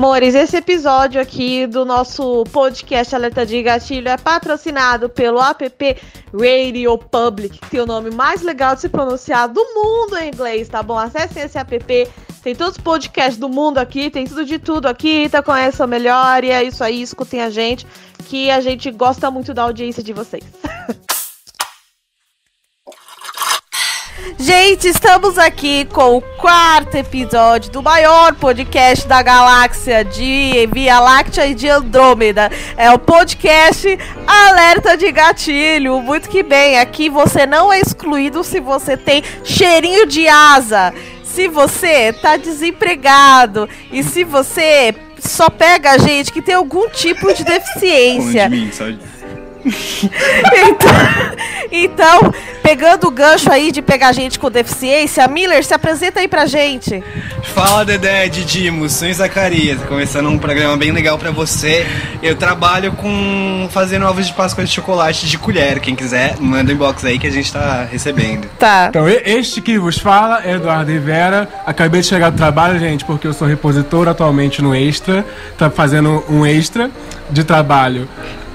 Amores, esse episódio aqui do nosso podcast Alerta de Gatilho é patrocinado pelo app Radio Public, que tem o nome mais legal de se pronunciar do mundo em inglês, tá bom? Acessem esse app, tem todos os podcasts do mundo aqui, tem tudo de tudo aqui, tá com essa melhor, e é isso aí, escutem a gente, que a gente gosta muito da audiência de vocês. Gente, estamos aqui com o quarto episódio do maior podcast da galáxia de Via Láctea e de Andrômeda. É o podcast Alerta de Gatilho. Muito que bem, aqui você não é excluído se você tem cheirinho de asa, se você tá desempregado e se você só pega gente que tem algum tipo de deficiência. então, então, pegando o gancho aí de pegar gente com deficiência, Miller, se apresenta aí pra gente. Fala Dedé, Didimos, sou Zacarias, começando um programa bem legal pra você. Eu trabalho com fazendo ovos de Páscoa de chocolate de colher. Quem quiser, manda um inbox aí que a gente tá recebendo. Tá. Então, e- este que vos fala é Eduardo Rivera. Acabei de chegar do trabalho, gente, porque eu sou repositor atualmente no Extra. Tá fazendo um extra de trabalho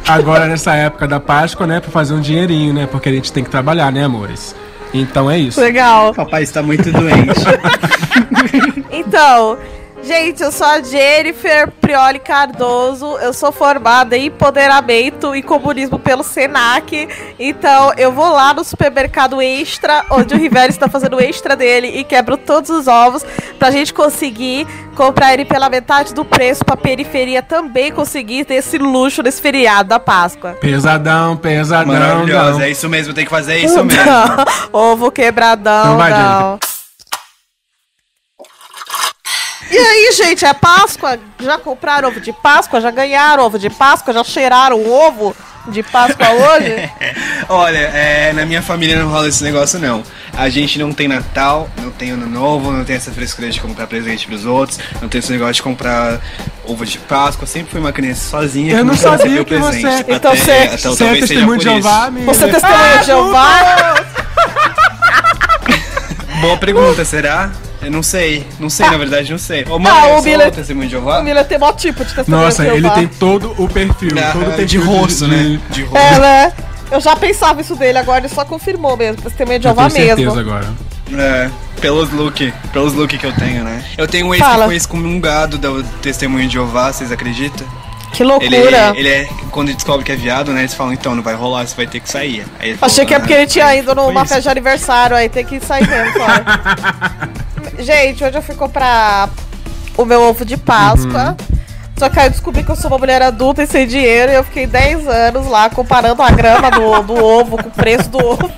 agora nessa época da Páscoa, né? Pra fazer um dinheirinho, né? Porque a gente tem que trabalhar, né, amores? Então é isso. Legal. Papai está muito doente. Então, gente, eu sou a Jennifer Prioli Cardoso, eu sou formada em empoderamento e comunismo pelo Senac. Então, eu vou lá no supermercado Extra, onde o Rivera está fazendo o extra dele e quebro todos os ovos pra gente conseguir comprar ele pela metade do preço pra periferia também conseguir ter esse luxo nesse feriado da Páscoa. Pesadão, pesadão. Maravilhosa, não. é isso mesmo, tem que fazer isso mesmo. Ovo quebradão, Então vai, não. E aí, gente, é Páscoa? Já compraram ovo de Páscoa? Já ganharam ovo de Páscoa? Já cheiraram o ovo de Páscoa hoje? Olha, é, na minha família não rola esse negócio não. A gente não tem Natal, não tem Ano Novo, não tem essa frescura de comprar presente pros outros, não tem esse negócio de comprar ovo de Páscoa. Sempre fui uma criança sozinha. Eu que não sabia que você- presente. Então Até- você- até Você é testemunho de. Jeová? Você é testemunha de Jeová? Boa pergunta, será? Eu não sei, não sei, na verdade, não sei. Ô, Ah, mano, o eu sou Miller- testemunho de Jeová? O Miller tem mó tipo de testemunha Nossa, de ele Jeová. tem todo o perfil. Ah, todo o de perfil rosto, né? De rosto. É, né? Eu já pensava isso dele, agora ele só confirmou mesmo. Testemunha de Eu Jeová tenho certeza mesmo. agora. É, pelos look, pelos look que eu tenho, né? Eu tenho um ex Fala. que foi excomungado do testemunho de Jeová, vocês acreditam? Que Ele, loucura. ele é, quando ele descobre que é viado, né? Eles falam, então, não vai rolar, você vai ter que sair. Ele Achei falou, que é porque ele tinha "Ah, ido numa foi isso." festa de aniversário, aí tem que sair mesmo. Gente, hoje eu fui comprar o meu ovo de Páscoa. Só que aí eu descobri que eu sou uma mulher adulta e sem dinheiro e eu fiquei 10 anos lá comparando a grama do, do ovo com o preço do ovo.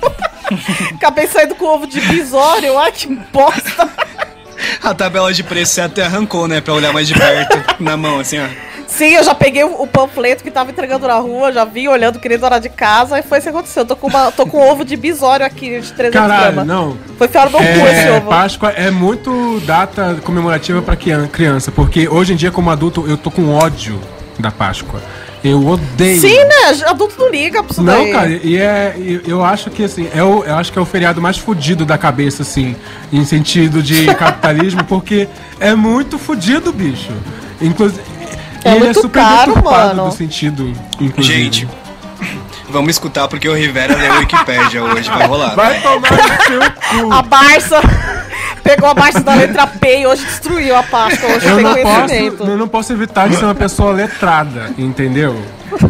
Acabei saindo com ovo de bisório, ai que bosta. A tabela de preço você até arrancou, né? Pra olhar mais de perto, na mão, assim, ó. Sim, eu já peguei o, panfleto que tava entregando na rua, já vi olhando, querendo hora de casa, e foi isso que aconteceu. Eu tô com, uma, tô com um ovo de bisório aqui de 300 Caralho, gramas. não. Foi enfiar no meu cu esse É, ovo. Páscoa é muito data comemorativa pra crian- criança, porque hoje em dia, como adulto, eu tô com ódio da Páscoa. Eu odeio. Sim, né? Adulto não liga pra isso Não, daí. cara, e é. Eu acho que assim, é o, eu acho que é o feriado mais fudido da cabeça, assim, em sentido de capitalismo, porque é muito fudido, bicho. Inclusive. É ele muito é super caro, mano. do sentido, inclusive. Gente, vamos escutar porque o Rivera leu a Wikipédia hoje, vai rolar. Vai tomar no seu cu. A Barça pegou a Barça da letra P e hoje destruiu a Páscoa. Hoje Eu tem não, posso, conhecimento. eu não posso evitar de ser uma pessoa letrada, entendeu?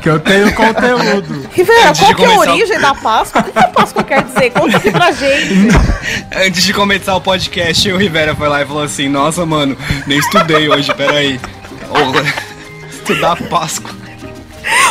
Que eu tenho conteúdo. Rivera, Antes qual que é a começar o- origem da Páscoa? O que que a Páscoa quer dizer? Conta aqui pra gente. Antes de começar o podcast, o Rivera foi lá e falou assim: Nossa, mano, nem estudei hoje, peraí. Ô, Estudar Páscoa.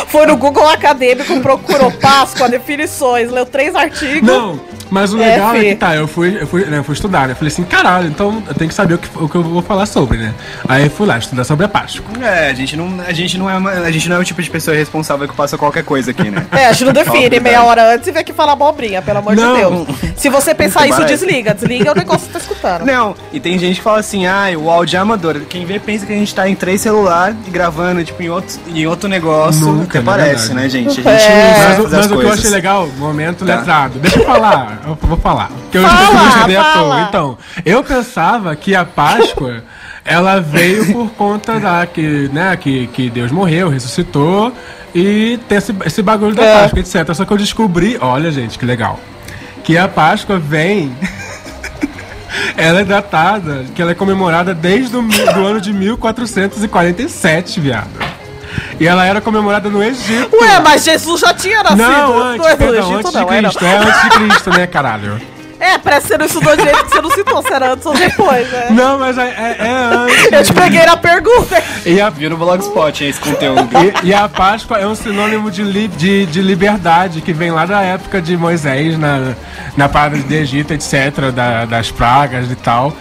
Foi no Google Acadêmico, procurou Páscoa, definições, leu três artigos. Não, mas o É, legal é, fi. que tá, eu fui, eu fui, né, eu fui estudar, né? Eu falei assim, caralho, então eu tenho que saber o que, o que eu vou falar sobre, né? Aí eu fui lá estudar sobre a Páscoa. É, a gente não, a gente não é uma- a gente não é o tipo de pessoa responsável que passa qualquer coisa aqui, né? É, a gente não define Óbvio, meia né? hora antes e vem aqui falar abobrinha, pelo amor Não. de Deus. Se você pensar isso, desliga. Desliga o negócio que você tá escutando. Não, e tem gente que fala assim, ah, o áudio é amador. Quem vê pensa que a gente tá em três celulares gravando, tipo, em outro, em outro negócio. Nunca, até na parece, verdade. né, gente? A gente É. não Mas, mas as o que eu achei legal, momento Tá. letrado. Deixa eu falar, eu vou falar. Porque eu Fala, que à fala. Então, eu pensava que a Páscoa ela veio por conta da que, né, que, que Deus morreu, ressuscitou e tem esse, esse bagulho da É. Páscoa, etc. Só que eu descobri, olha gente, que legal, que a Páscoa vem. ela é datada, que ela é comemorada desde o ano de 1447, viado. E ela era comemorada no Egito. Ué, mas Jesus já tinha nascido. Não, antes, é do perdão, Egito, antes não, de é, não. Cristo. É antes de Cristo, né, caralho? É, parece que você não estudou direito, que você não citou se era antes ou depois, né? Não, mas é, é, é antes. Eu te peguei na pergunta. E a, Viu no Blogspot esse conteúdo. e, e a Páscoa é um sinônimo de, li- de, de liberdade, que vem lá da época de Moisés, na, na parada de Egito, etc., da- das pragas e tal.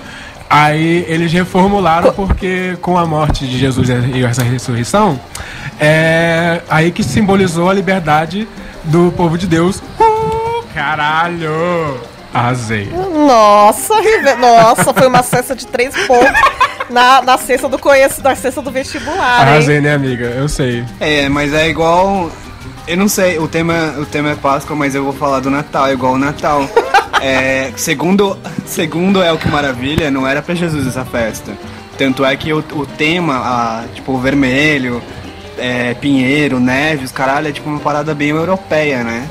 Aí eles reformularam porque com a morte de Jesus e essa ressurreição, é aí que simbolizou a liberdade do povo de Deus. Uh, caralho! Arrasei. Nossa, nossa, foi uma cesta de três pontos na, na cesta do conheço, na cesta do vestibular, hein? Arrasei, né, amiga? Eu sei. É, mas é igual. Eu não sei, o tema, o tema é Páscoa, mas eu vou falar do Natal, é igual o Natal. É, segundo, segundo é o que maravilha, não era pra Jesus essa festa. Tanto é que o, o tema, a, tipo, o vermelho, é, pinheiro, neve, os caralho, é tipo uma parada bem europeia, né?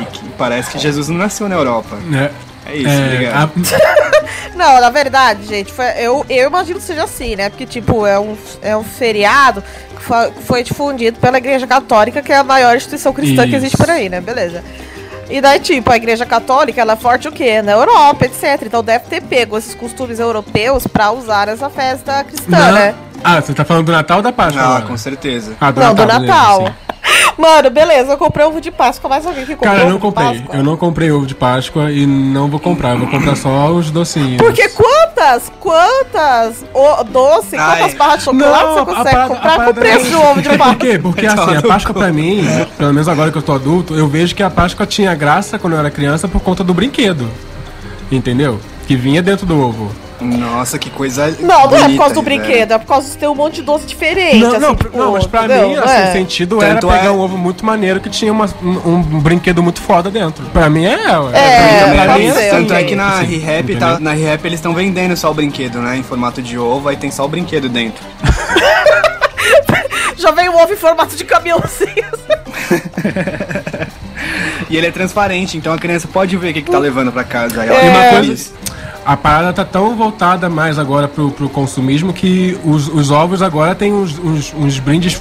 E que parece que Jesus não nasceu na Europa. É, É isso, é, obrigado. a- Não, na verdade, gente, foi- eu, eu imagino que seja assim, né? Porque, tipo, é um, é um feriado que foi, que foi difundido pela Igreja Católica, que é a maior instituição cristã que Isso. existe por aí, né? Beleza. E daí, tipo, a Igreja Católica, ela é forte o quê? Na Europa, etc. Então deve ter pego esses costumes europeus pra usar essa festa cristã, Não. né? Ah, você tá falando do Natal ou da Páscoa? Ah, com certeza. Ah, Não, do beleza, Natal. sim. Mano, beleza, eu comprei ovo de Páscoa, mais alguém que comprou Cara, eu não comprei. Páscoa? Eu não comprei ovo de Páscoa e não vou comprar. Eu vou comprar só os docinhos. Porque quantas, quantas o, doce, Ai. quantas barras de chocolate Não, você a consegue parada- comprar com o preço é- do ovo de Sabe Por Páscoa? quê? Porque assim, a Páscoa pra mim, pelo menos agora que eu tô adulto, eu vejo que a Páscoa tinha graça quando eu era criança por conta do brinquedo. Entendeu? Que vinha dentro do ovo. Nossa, que coisa. Não, não é por bonita, causa do brinquedo, é por causa de ter um monte de doce diferente. Não, assim, não, tipo, não, mas pra entendeu? mim, assim, é? o sentido Tanto era pegar é- um ovo muito maneiro que tinha uma- um, um brinquedo muito foda dentro. Pra mim é. É, pra pode mim é assim. Tanto é que na Sim, ReHap, tá, na ReHap eles estão vendendo só o brinquedo, né? Em formato de ovo, aí tem só o brinquedo dentro. Já veio um ovo em formato de caminhãozinho. E ele é transparente, então a criança pode ver o que, que tá levando pra casa. Ela É. Uma coisa-. A parada tá tão voltada mais agora pro, pro consumismo que os, os ovos agora tem uns, uns, uns brindes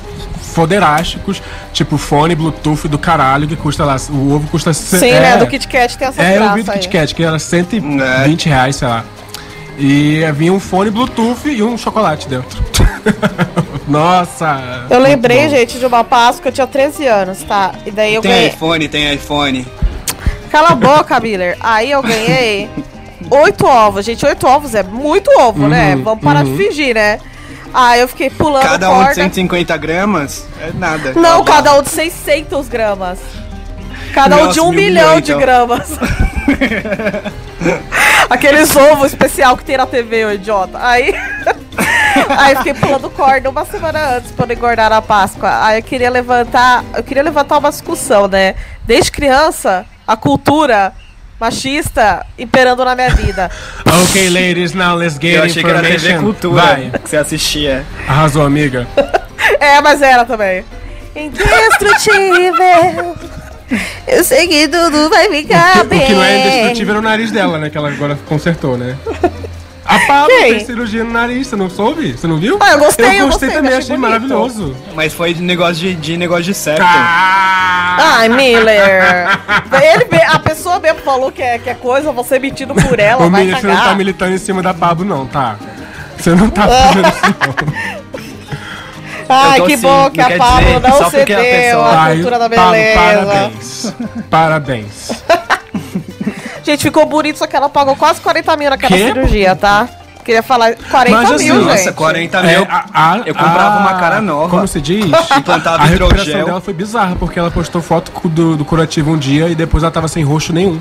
foderásticos, tipo fone, Bluetooth do caralho, que custa lá. O ovo custa. Sim, é, né? Do Kit Kat tem essa É, eu vi do. Kit Kat, que era 120 reais, sei lá. E vinha um fone Bluetooth e um chocolate dentro. Nossa! Eu lembrei, bom. gente, de uma Páscoa, eu tinha 13 anos, tá? E daí eu Tem ganhei. iPhone, tem iPhone. Cala a boca, Miller. Aí eu ganhei oito ovos. Gente, oito ovos é muito ovo, né? Uhum, Vamos parar de fingir, né? Aí eu fiquei pulando Cada um de corda. 150 gramas é nada. Não, Tá cada um de 600 gramas. Cada um Nossa, de um mil milhão milhão, de então. gramas. Aqueles ovos especial que tem na TV, ô idiota. Aí. Aí eu fiquei pulando corda uma semana antes pra não engordar na Páscoa. Aí eu queria levantar. Eu queria levantar uma discussão, né? Desde criança, a cultura machista imperando na minha vida. Ok, ladies, now let's get Eu achei que era TV. Cultura Vai, que você assistia. arrasou, amiga. É, mas era também. Indestrutível. Eu sei que tudo vai ficar O bem. que não é indestrutível era o nariz dela, né? Que ela agora consertou, né? A Pablo Quem? fez cirurgia no nariz, você não soube? Você não viu? Ah, eu gostei, eu Eu gostei, gostei também, achei achei maravilhoso. Mas foi de negócio de, de negócio de certo. Ah! Ai, Miller. Ele, a pessoa mesmo falou que é, que é coisa, você mentindo por ela, Ô, vai Miriam, você não tá cagar. militando em cima da Pablo, não, tá? Você não tá fazendo isso, não. Ai, que sim, bom não que a Pablo não a cedeu à Ai, cultura da Pablo, beleza. parabéns. Parabéns. Gente, ficou bonito, só que ela pagou quase 40 mil naquela Quê? cirurgia, tá? Queria falar 40 Mas, assim, mil, Nossa, gente. 40 É, mil. a- a- eu comprava a- uma cara nova. Como se diz? Implantava a recuperação dela foi bizarra, porque ela postou foto do, do curativo um dia e depois ela tava sem roxo nenhum.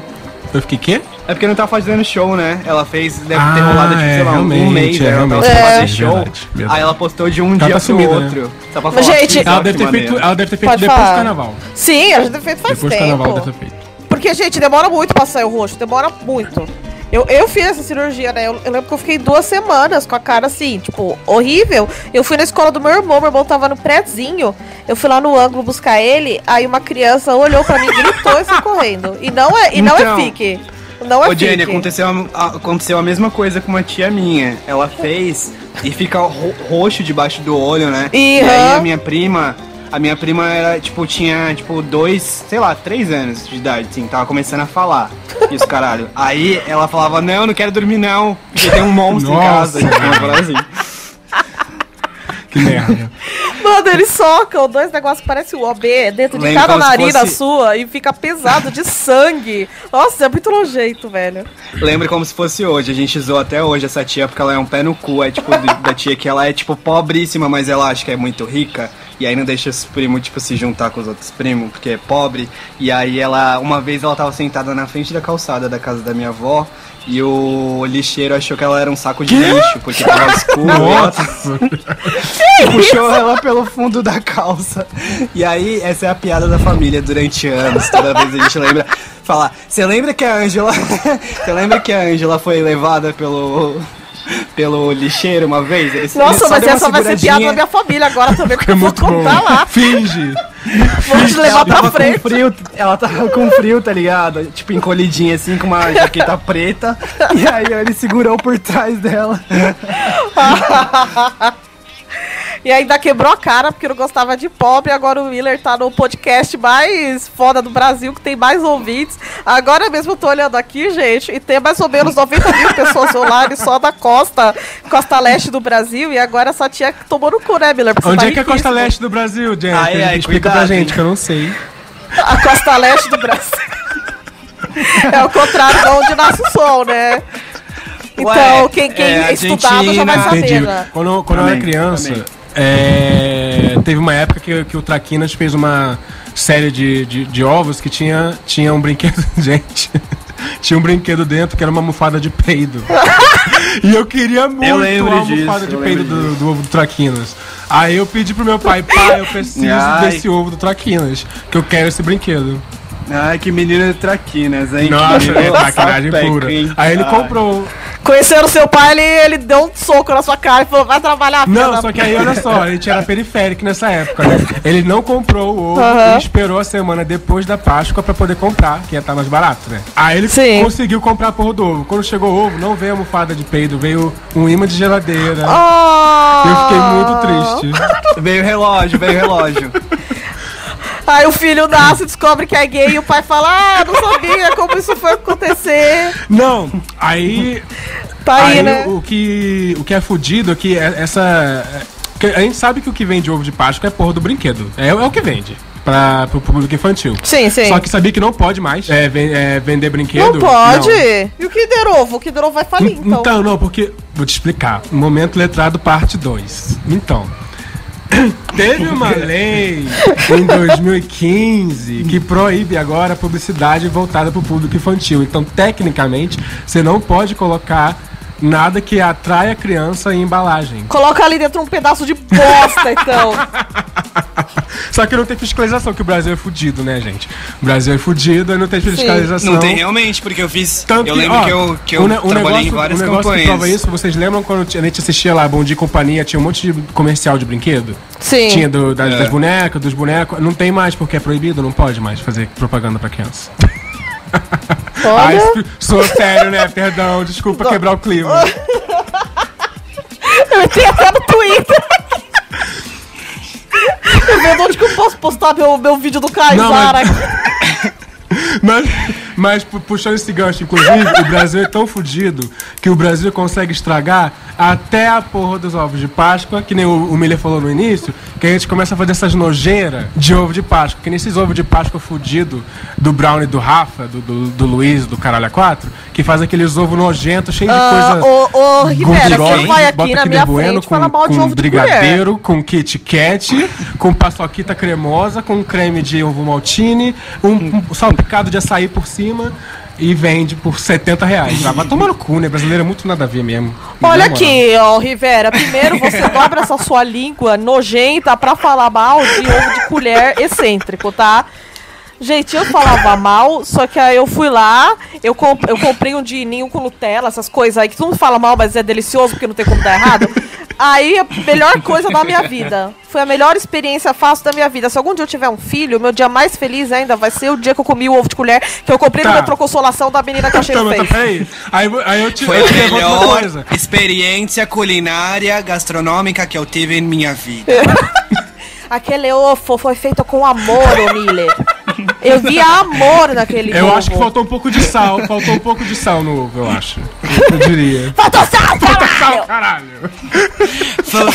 Eu fiquei, quê? É porque não tá fazendo show, né? Ela fez, deve ter Ah, rolado, tipo, é, sei lá, um realmente, mês. é, né? ela tava realmente. sem É. fazer show. Verdade, verdade. Aí ela postou de um Ela dia tá pro sumida, né? outro. Só pra falar, gente, que Ela deve ter feito, ela deve ter feito Pode depois falar. do carnaval. Sim, ela já deve ter feito faz depois do tempo. carnaval deve ter feito. Porque, gente, demora muito pra sair o rosto, demora muito. Eu, eu fiz essa cirurgia, né? Eu, eu, lembro que eu fiquei duas semanas com a cara assim, tipo, horrível. Eu fui na escola do meu irmão, meu irmão tava no prézinho. Eu fui lá no ângulo buscar ele, aí uma criança olhou pra mim, gritou e foi correndo. E não é, e não é Então, fique. Não é Ô, Jenny, aconteceu a, aconteceu a mesma coisa com uma tia minha. Ela fez e fica ro- roxo debaixo do olho, né? E aí a minha prima. A minha prima era, tipo, tinha, tipo, dois, sei lá, três anos de idade, assim, tava começando a falar. Isso, caralho. Aí ela falava, não, não quero dormir não, porque tem um monstro em Nossa. casa. Uma parada assim. Que merda. Mano, eles socam dois negócios que parecem o OB dentro de Lembra cada como se narina fosse- sua e fica pesado de sangue. Nossa, é muito nojento, velho. Lembra como se fosse hoje, a gente zoou até hoje essa tia porque ela é um pé no cu, é tipo da tia que ela é tipo pobríssima, mas ela acha que é muito rica. E aí não deixa os primos, tipo, se juntar com os outros primos, porque é pobre. E aí ela, uma vez ela tava sentada na frente da calçada da casa da minha avó. E o lixeiro achou que ela era um saco de lixo, porque tava escuro. Nossa. puxou ela pelo fundo da calça. E aí, essa é a piada da família durante anos. Toda vez a gente lembra. Falar, você lembra que a Ângela. Você lembra que a Ângela foi levada pelo. Pelo lixeiro uma vez? Ele- ele Nossa, só mas essa vai ser piada da minha família agora também, porque É eu vou muito bom. contar lá. Finge. Vou te levar ela pra tava frente. com frio, ela tava com frio, tá ligado? Tipo, encolhidinha assim, com uma jaqueta preta. E aí ele segurou por trás dela. E ainda quebrou a cara porque não gostava de pobre. Agora o Miller tá no podcast mais foda do Brasil, que tem mais ouvintes. Agora mesmo eu tô olhando aqui, gente, e tem mais ou menos 90 mil pessoas online só da costa, costa leste do Brasil. E agora essa tia que tomou no cu, né, Miller? Onde tá é que é a costa leste do Brasil, Jenny? Ai, ai, Explica cuidado, pra gente, hein? que eu não sei. A costa leste do Brasil. é o contrário de onde nasce o sol, né? Então, Ué, quem, quem é é estudado já vai saber. Já. Quando, quando eu era criança, amém. É, teve uma época que, que o Traquinas fez uma série de, de, de ovos que tinha, tinha um brinquedo. Gente. Tinha um brinquedo dentro que era uma almofada de peido. e eu queria muito lembro a almofada disso, de eu peido do, do ovo do Traquinas. Aí eu pedi pro meu pai, pai, eu preciso Ai. desse ovo do Traquinas, que eu quero esse brinquedo. Ai, que menina traquinas, hein? Nossa, Que é menino traquinagem pura. Aí ele Ai. comprou. Conhecendo seu pai, ele, ele deu um soco na sua cara e falou: vai trabalhar, filha Não, da só que aí olha só, a gente era periférico nessa época, né? Ele não comprou o ovo e esperou a semana depois da Páscoa pra poder comprar, que ia estar mais barato, né? Aí ele Sim. conseguiu comprar a porra do ovo. Quando chegou o ovo, não veio almofada de peido, veio um imã de geladeira. Oh! Eu fiquei muito triste. Veio o relógio, veio o relógio. Aí o filho nasce, descobre que é gay e o pai fala: Ah, não sabia como isso foi acontecer. Não, aí. Tá aí, aí né? o, que, o que é fudido é que é- essa. que a gente sabe que o que vende ovo de Páscoa é porra do brinquedo. É, é o que vende. Pra, pro público infantil. Sim, sim. Só que sabia que não pode mais é, é, vender brinquedo. Não pode. Não. E o Kinder Ovo? O Kinder Ovo vai falir, então. Então, não, porque. Vou te explicar. Momento letrado, parte 2. Então. Teve uma lei em 2015 que proíbe agora a publicidade voltada para o público infantil. Então, tecnicamente, você não pode colocar nada que atrai a criança em embalagem. Coloca ali dentro um pedaço de bosta, então. Só que não tem fiscalização, que o Brasil é fudido, né, gente? O Brasil é fudido e não tem fiscalização. Não tem realmente, porque eu fiz. Tanto eu que, lembro ó, que eu, que eu o trabalhei negócio, em várias o negócio que campanhas. prova isso, vocês lembram quando a gente assistia lá Bom Dia e Companhia, tinha um monte de comercial de brinquedo? Sim. Tinha do- das, É. das bonecas, dos bonecos. Não tem mais porque é proibido, não pode mais fazer propaganda pra criança. Ai, Olha, sou- sou sério, né? Perdão, desculpa quebrar o clima. eu entrei até no Twitter. Eu vendo onde que eu posso postar meu, meu vídeo do Kaysara. Mas, mas pu- puxando esse gancho, inclusive, o Brasil é tão fudido que o Brasil consegue estragar até a porra dos ovos de Páscoa, que nem o, o Miller falou no início, que a gente começa a fazer essas nojeiras de ovo de Páscoa, que nesses ovos de Páscoa fudido do Brown e do Rafa, do, do, do Luiz, do Caralho a 4, que faz aqueles ovos nojentos, cheios de Ah, coisa. ô, ô, Rivera, quem vai aqui na minha Bueno frente fala mal com, de com ovo de brigadeiro, com Kit Kat, com paçoquita cremosa, com creme de ovo maltine, um, um salpicado de açaí por cima e vende por 70 reais. Ah, vai tomar no cu, né? Brasileiro é muito nada a ver mesmo. Olha aqui, ó, Rivera. Primeiro você dobra essa sua língua nojenta pra falar mal de ovo de colher excêntrico, tá? Gente, eu falava mal, só que aí eu fui lá, eu, comp eu comprei um de ninho com Nutella, essas coisas aí que todo mundo fala mal, mas é delicioso porque não tem como dar errado. Aí a melhor coisa da minha vida. Foi a melhor experiência fácil da minha vida. Se algum dia eu tiver um filho, meu dia mais feliz ainda vai ser o dia que eu comi o ovo de colher que eu comprei Tá. no metrô Consolação da menina que a Sheila Tá, tá, peraí. Aí, aí eu te, Foi eu a melhor experiência culinária gastronômica que eu tive em minha vida. Aquele ovo foi feito com amor, Miller. Eu via amor naquele Eu ovo. acho que faltou um pouco de sal. Faltou um pouco de sal no ovo, eu acho. Eu diria. Faltou sal, Sal, caralho! caralho. Fal-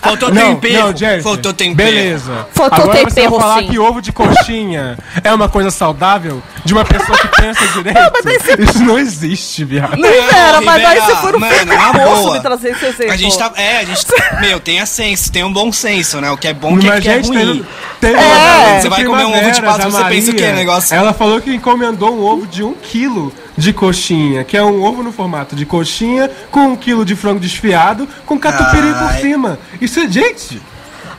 Faltou Não, tempero. não, gente. Faltou tempero. Beleza. Faltou Agora você tempero, vai falar sim. que ovo de coxinha é uma coisa saudável de uma pessoa que pensa direito? mas daí você- Isso não existe, viado. Não, Rivera, mas aí você foi no mano, me trazer esse exemplo. A gente tá. É, a gente. Meu, tenha senso, tem um bom senso, né? O que é bom, o que, é, Mas, que é gente, ruim. tem, tem É. Você vai comer um ovo de Páscoa, a você pensa o quê? Maria, Negócio- Ela falou que encomendou um ovo de um quilo de coxinha, que é um ovo no formato de coxinha, com um quilo de frango desfiado, com catupiry por cima. Isso é, gente...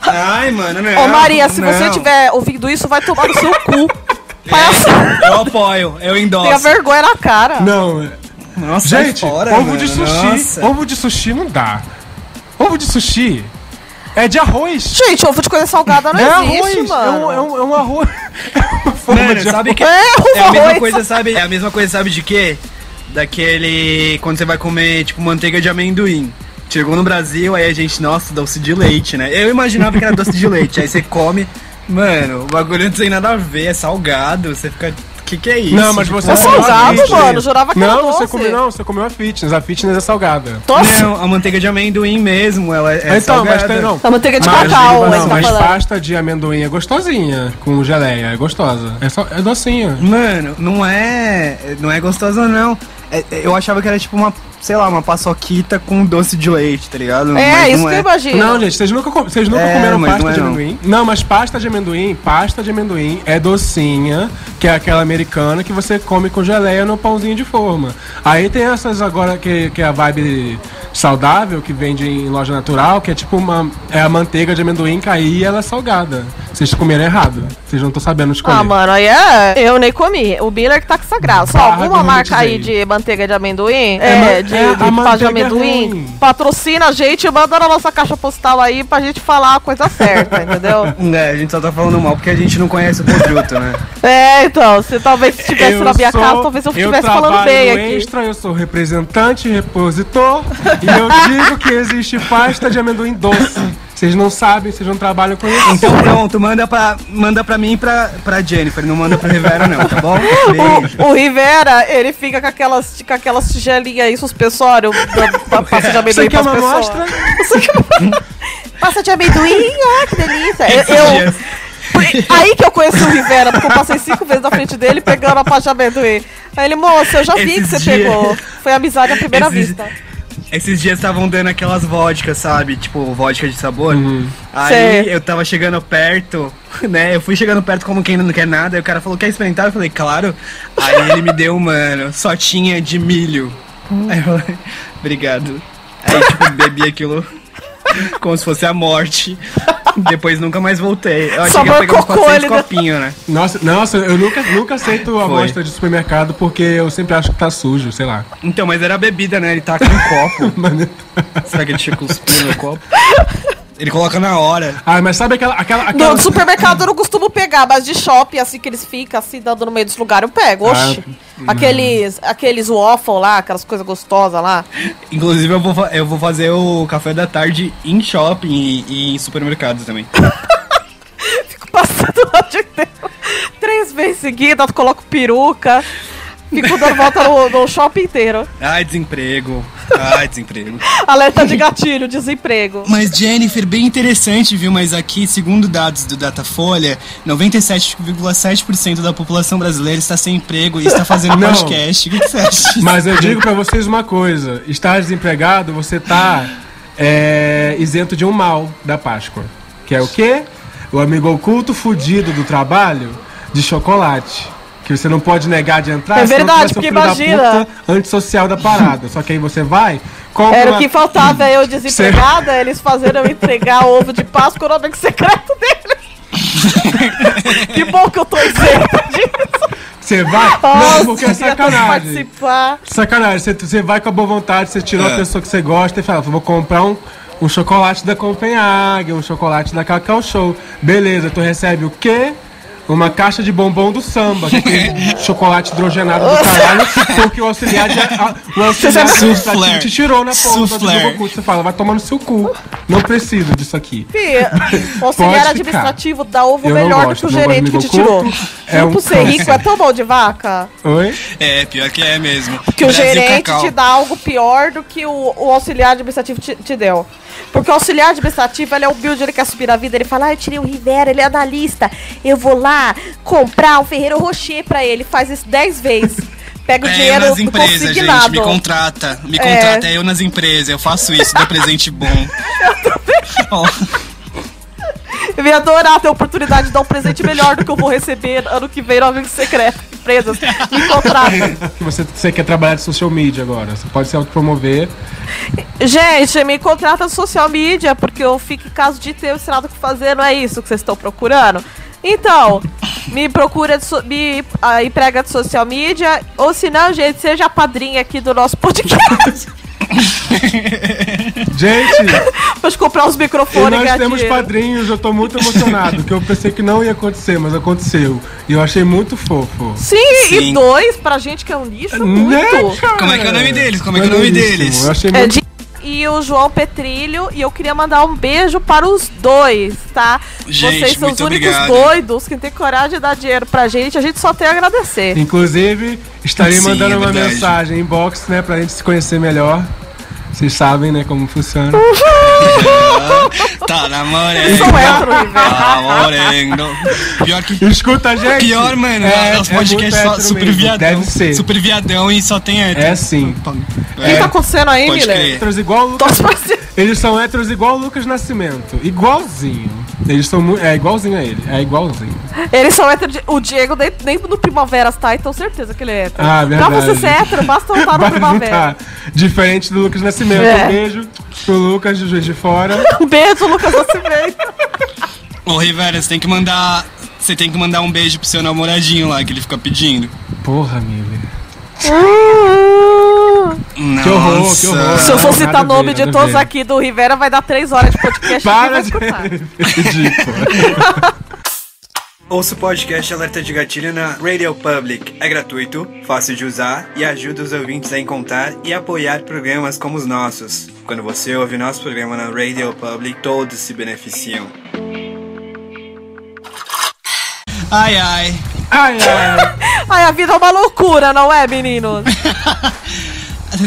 Ai, mano, não. Ô Maria, se não. você tiver ouvindo isso, vai tomar no seu cu. Palhaçada. Eu apoio, eu endosso. vergonha na cara. Não, é- Nossa, gente, fora, ovo mano, de sushi, nossa. ovo de sushi não dá. Ovo de sushi é de arroz. Gente, ovo de coisa salgada não é existe, arroz, é um, mano. é um, é um arroz. É uma forma Mano, de sabe arroz. que É, é a mesma arroz. coisa, sabe? É a mesma coisa, sabe de quê? Daquele quando você vai comer tipo manteiga de amendoim. Chegou no Brasil, aí a gente, nossa, doce de leite, né? Eu imaginava que era doce de leite. Aí você come, mano, o bagulho não tem nada a ver, é salgado. Você fica, que que é isso? Não, mas você É salgado, mano, jurava que era Não, você comeu, não, você comeu a fitness. A fitness é salgada. Nossa, Não, a manteiga de amendoim mesmo, ela é então, mas salgada. tem não. a manteiga de Mas, cacau, não, tá mas falando. pasta de amendoim é gostosinha, com geleia, é gostosa. É, só, é docinha. Mano, não é. Não é gostosa, não. É- é- eu achava que era tipo uma, sei lá, uma paçoquita com doce de leite, tá ligado? É, Mas isso não que eu é. imagino. Não, gente, vocês nunca, com- vocês nunca É, comeram mas pasta não é de não. amendoim? Não. mas pasta de amendoim, pasta de amendoim é docinha, que é aquela americana que você come com geleia no pãozinho de forma. Aí tem essas agora que, que é a vibe saudável, que vende em loja natural, que é tipo uma. É a manteiga de amendoim cair e ela é salgada. Vocês comeram errado. Vocês não estão sabendo escolher. Ah, mano, aí é. Eu nem comi. O Miller que tá com essa graça. Só Barra alguma marca aí de manteiga de amendoim? É, É, de, é, de de é amendoim. ruim. patrocina a gente, manda na nossa caixa postal aí pra gente falar a coisa certa, entendeu? É, a gente só tá falando mal porque a gente não conhece o produto, né? É, então, se talvez se estivesse na minha sou- casa, talvez eu estivesse falando bem no aqui. Extra, eu sou representante, repositor, e eu digo que existe pasta de amendoim doce. Vocês não sabem, vocês não trabalham com isso. Então pronto, manda pra, manda pra mim e pra, pra Jennifer, não manda pra Rivera não, tá bom? Beijo. O, o Rivera, ele fica com aquelas, com aquelas tigelinhas aí, suspensório, da, da pasta de amendoim Você quer pras uma amostra? Pasta de amendoim, ah, que delícia. Eu, Esses eu- aí que eu conheci o Rivera, porque eu passei cinco vezes na frente dele pegando a pasta de amendoim. Aí ele, moça, eu já vi Esses que você dias- pegou. Foi amizade à primeira Esses- vista. Esses dias estavam dando aquelas vodkas, sabe? Tipo, vodka de sabor. Uhum. Aí Sei. eu tava chegando perto, né? Eu fui chegando perto como quem não quer nada. Aí o cara falou, quer experimentar? Eu falei, claro. Aí ele me deu, mano, só tinha de milho. Aí eu falei, obrigado. Aí, tipo, bebi aquilo como se fosse a morte. Depois nunca mais voltei. Eu achei Sabor que ia pegar uns cocô, 400 ele deu- copinhos, né? Nossa, nossa, eu nunca, nunca aceito a amostra de supermercado porque eu sempre acho que tá sujo, sei lá. Então, mas era bebida, né? Ele tá com um copo. Mano. Será que ele tinha cuspido no copo? Ele coloca na hora. Ah, mas sabe aquela. aquela, No aquela... do supermercado eu não costumo pegar, mas de shopping, assim que eles ficam, assim, dando no meio dos lugares, eu pego. Oxi. Ah, aqueles, aqueles waffle lá, aquelas coisas gostosas lá. Inclusive, eu vou, eu vou fazer o café da tarde em shopping e, e em supermercados também. Fico passando lá de inteiro. Três vezes seguidas, coloco peruca. Fico dando volta no, no shopping inteiro. Ai, desemprego. Ai, desemprego. Alerta de gatilho, desemprego. Mas, Jennifer, bem interessante, viu? Mas aqui, segundo dados do Datafolha, 97,7% da população brasileira está sem emprego e está fazendo Não. podcast. O que, que você acha? Mas eu digo pra vocês uma coisa: estar desempregado, você tá é, isento de um mal da Páscoa. Que é o quê? O amigo oculto fudido do trabalho de chocolate. Que você não pode negar de entrar, É verdade, o porque da imagina. puta antissocial da parada. Só que aí você vai, compra Era o uma- que faltava eu desempregada, eles eu entregar o ovo de Páscoa no nome secreto dele. Que bom que eu tô isenta disso. Você vai? Nossa, não, porque é sacanagem. participar. Sacanagem, você, você vai com a boa vontade, você tirou É. a pessoa que você gosta e fala, vou comprar um, um chocolate da Copenhague, um chocolate da Cacau Show. Beleza, tu recebe o quê? Uma caixa de bombom do samba, que aquele chocolate hidrogenado do caralho, porque o auxiliar, de, a, o auxiliar administrativo te tirou na ponta do. Você fala, vai tomar no seu cu. Não preciso disso aqui. Fih, o auxiliar administrativo dá ovo Eu melhor gosto, do que o gerente que te tirou. É um ser rico é tão bom de vaca Oi? É, pior que é mesmo. que o Brasil gerente Cacau. te dá algo pior do que o, o auxiliar administrativo te, te deu. Porque o auxiliar administrativo, ele é humilde, ele quer subir na vida, ele fala, ah, eu tirei o Rivera, ele é analista, eu vou lá comprar um Ferreiro Rocher pra ele, faz isso 10 vezes. Pega o É, eu dinheiro nas empresas, gente, me contrata. Me É. contrata, é eu nas empresas, eu faço isso, dou presente bom. Ó, Eu ia adorar ter a oportunidade de dar um presente melhor do que eu vou receber ano que vem no Amigo Secreto. Empresas, me contratem. Você, você quer trabalhar de social media agora. Você pode se autopromover. Gente, me contrata no social media, porque eu fico em caso de ter o que fazer, não é isso que vocês estão procurando? Então, me procura, so- me ah, emprega de social media, ou se não, gente, seja a padrinha aqui do nosso podcast. Gente, Pode comprar os e microfones nós temos dinheiro. padrinhos, eu tô muito emocionado, que eu pensei que não ia acontecer, mas aconteceu. E eu achei muito fofo. Sim, Sim. e dois, pra gente que é um lixo, Né, muito. cara? Como é que é o nome deles? Como é que é o nome Maneiríssimo. deles? Eu achei É, muito de- E o João Petrilho, e eu queria mandar um beijo para os dois, tá? Gente, Vocês são os únicos obrigado. doidos que têm coragem de dar dinheiro pra gente, a gente só tem a agradecer. Inclusive, estarei Sim, mandando é uma mensagem inbox, né, pra gente se conhecer melhor. Vocês sabem, né, como funciona. Tá namorando. sou hétero, Rivera. Tá namorando. Pior que. Escuta, gente! Pior, mano, é, os é podcasts só super mesmo, viadão. Deve ser. Super viadão e só tem hétero. É sim. O que tá acontecendo aí. Héteros igual o Lucas. Eles são héteros igual o Lucas Nascimento. Igualzinho. Eles são muito. É igualzinho a ele. É igualzinho. Eles são héteros. de- O Diego nem, nem no Primaveras tá, então certeza que ele é hétero. Ah, verdade. Pra você ser hétero, basta estar no Primavera. tá. Diferente do Lucas Nascimento. É. Um beijo pro Lucas de Juiz de Fora. Um beijo, Lucas Nascimento. Ô, Rivera, você tem que mandar. Você tem que mandar um beijo pro seu namoradinho lá, que ele fica pedindo. Porra, Miller. Nossa. Que horror, que horror. Se eu for Nada citar ver, nome de todos ver. aqui do Rivera, vai dar três horas de podcast. Para de. Ridículo. Ouça o podcast Alerta de Gatilho na Radio Public. É gratuito, fácil de usar e ajuda os ouvintes a encontrar e apoiar programas como os nossos. Quando você ouve nosso programa na Radio Public, todos se beneficiam. Ai ai. Ai, ai. Ai, a vida é uma loucura, não é, meninos?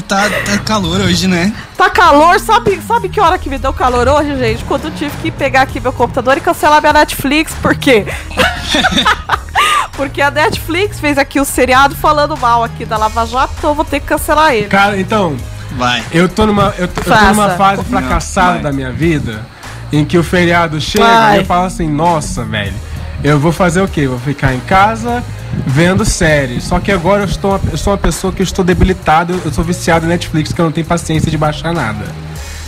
Tá, tá calor hoje, né? Tá calor, sabe, sabe que hora que me deu calor hoje, gente? Quando eu tive que pegar aqui meu computador e cancelar minha Netflix, por quê? Porque a Netflix fez aqui o seriado falando mal aqui da Lava Jato, então eu vou ter que cancelar ele. Cara, então, Vai. eu tô numa, eu tô, eu tô numa fase Não, fracassada vai. da minha vida em que o feriado chega Vai. e eu falo assim, nossa, velho, eu vou fazer o quê? Vou ficar em casa vendo séries. Só que agora eu, estou, eu sou uma pessoa que eu estou debilitado, eu sou viciado em Netflix, que eu não tenho paciência de baixar nada.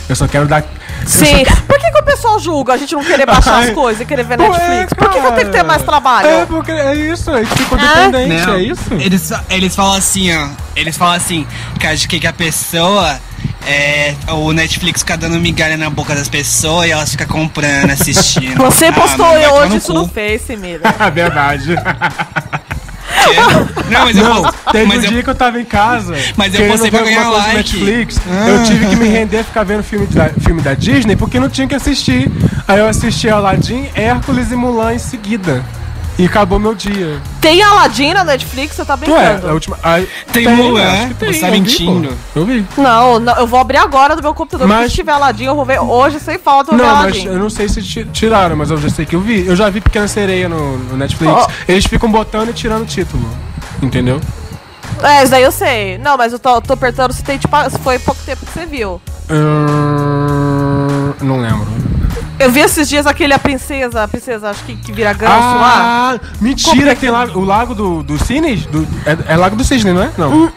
Eu só quero dar. eu só Sim. Por que, que o pessoal julga a gente não querer baixar as Ai. coisas e querer ver Ué, Netflix? Por que, que eu tenho que ter mais trabalho? É, porque é isso, a gente ficou dependente, é isso? Eles, eles falam assim, ó. Eles falam assim, que acho que que a pessoa. É, o Netflix fica dando migalha na boca das pessoas e elas ficam comprando, assistindo. Você Ah, postou mano, hoje no isso cu. no Face, Mira. É verdade. Não, mas eu Não, posso- teve mas um eu- dia que eu tava em casa. Mas eu querendo postei ver pra ganhar alguma coisa no like. Netflix. Ah. Eu tive que me render a ficar vendo filme da, filme da Disney porque não tinha que assistir. Aí eu assisti Aladdin, Hércules e Mulan em seguida. E acabou meu dia. Tem Aladdin na Netflix, você tá Tu é, brincando? a última. Aí, Tem Mulan, que tem, você tá eu vi, mentindo. Eu vi. Não, não, eu vou abrir agora no meu computador. Mas-. Se tiver Aladdin, eu vou ver hoje sem falta. Eu Não, mas Aladdin. eu não sei se ti- tiraram, mas eu já sei que eu vi. Eu já vi Pequena Sereia no, no Netflix. Ó. Eles ficam botando e tirando o título. Entendeu? É, isso daí eu sei. Não, mas eu tô, tô apertando se, tem, tipo, se foi pouco tempo que você viu. Não lembro. Eu vi esses dias aquele A Princesa, a Princesa, acho que, que vira ganso lá. Ah, mentira, que tem lago, o lago do, do Cines? Do, é, é Lago do Cisne, não é? Não.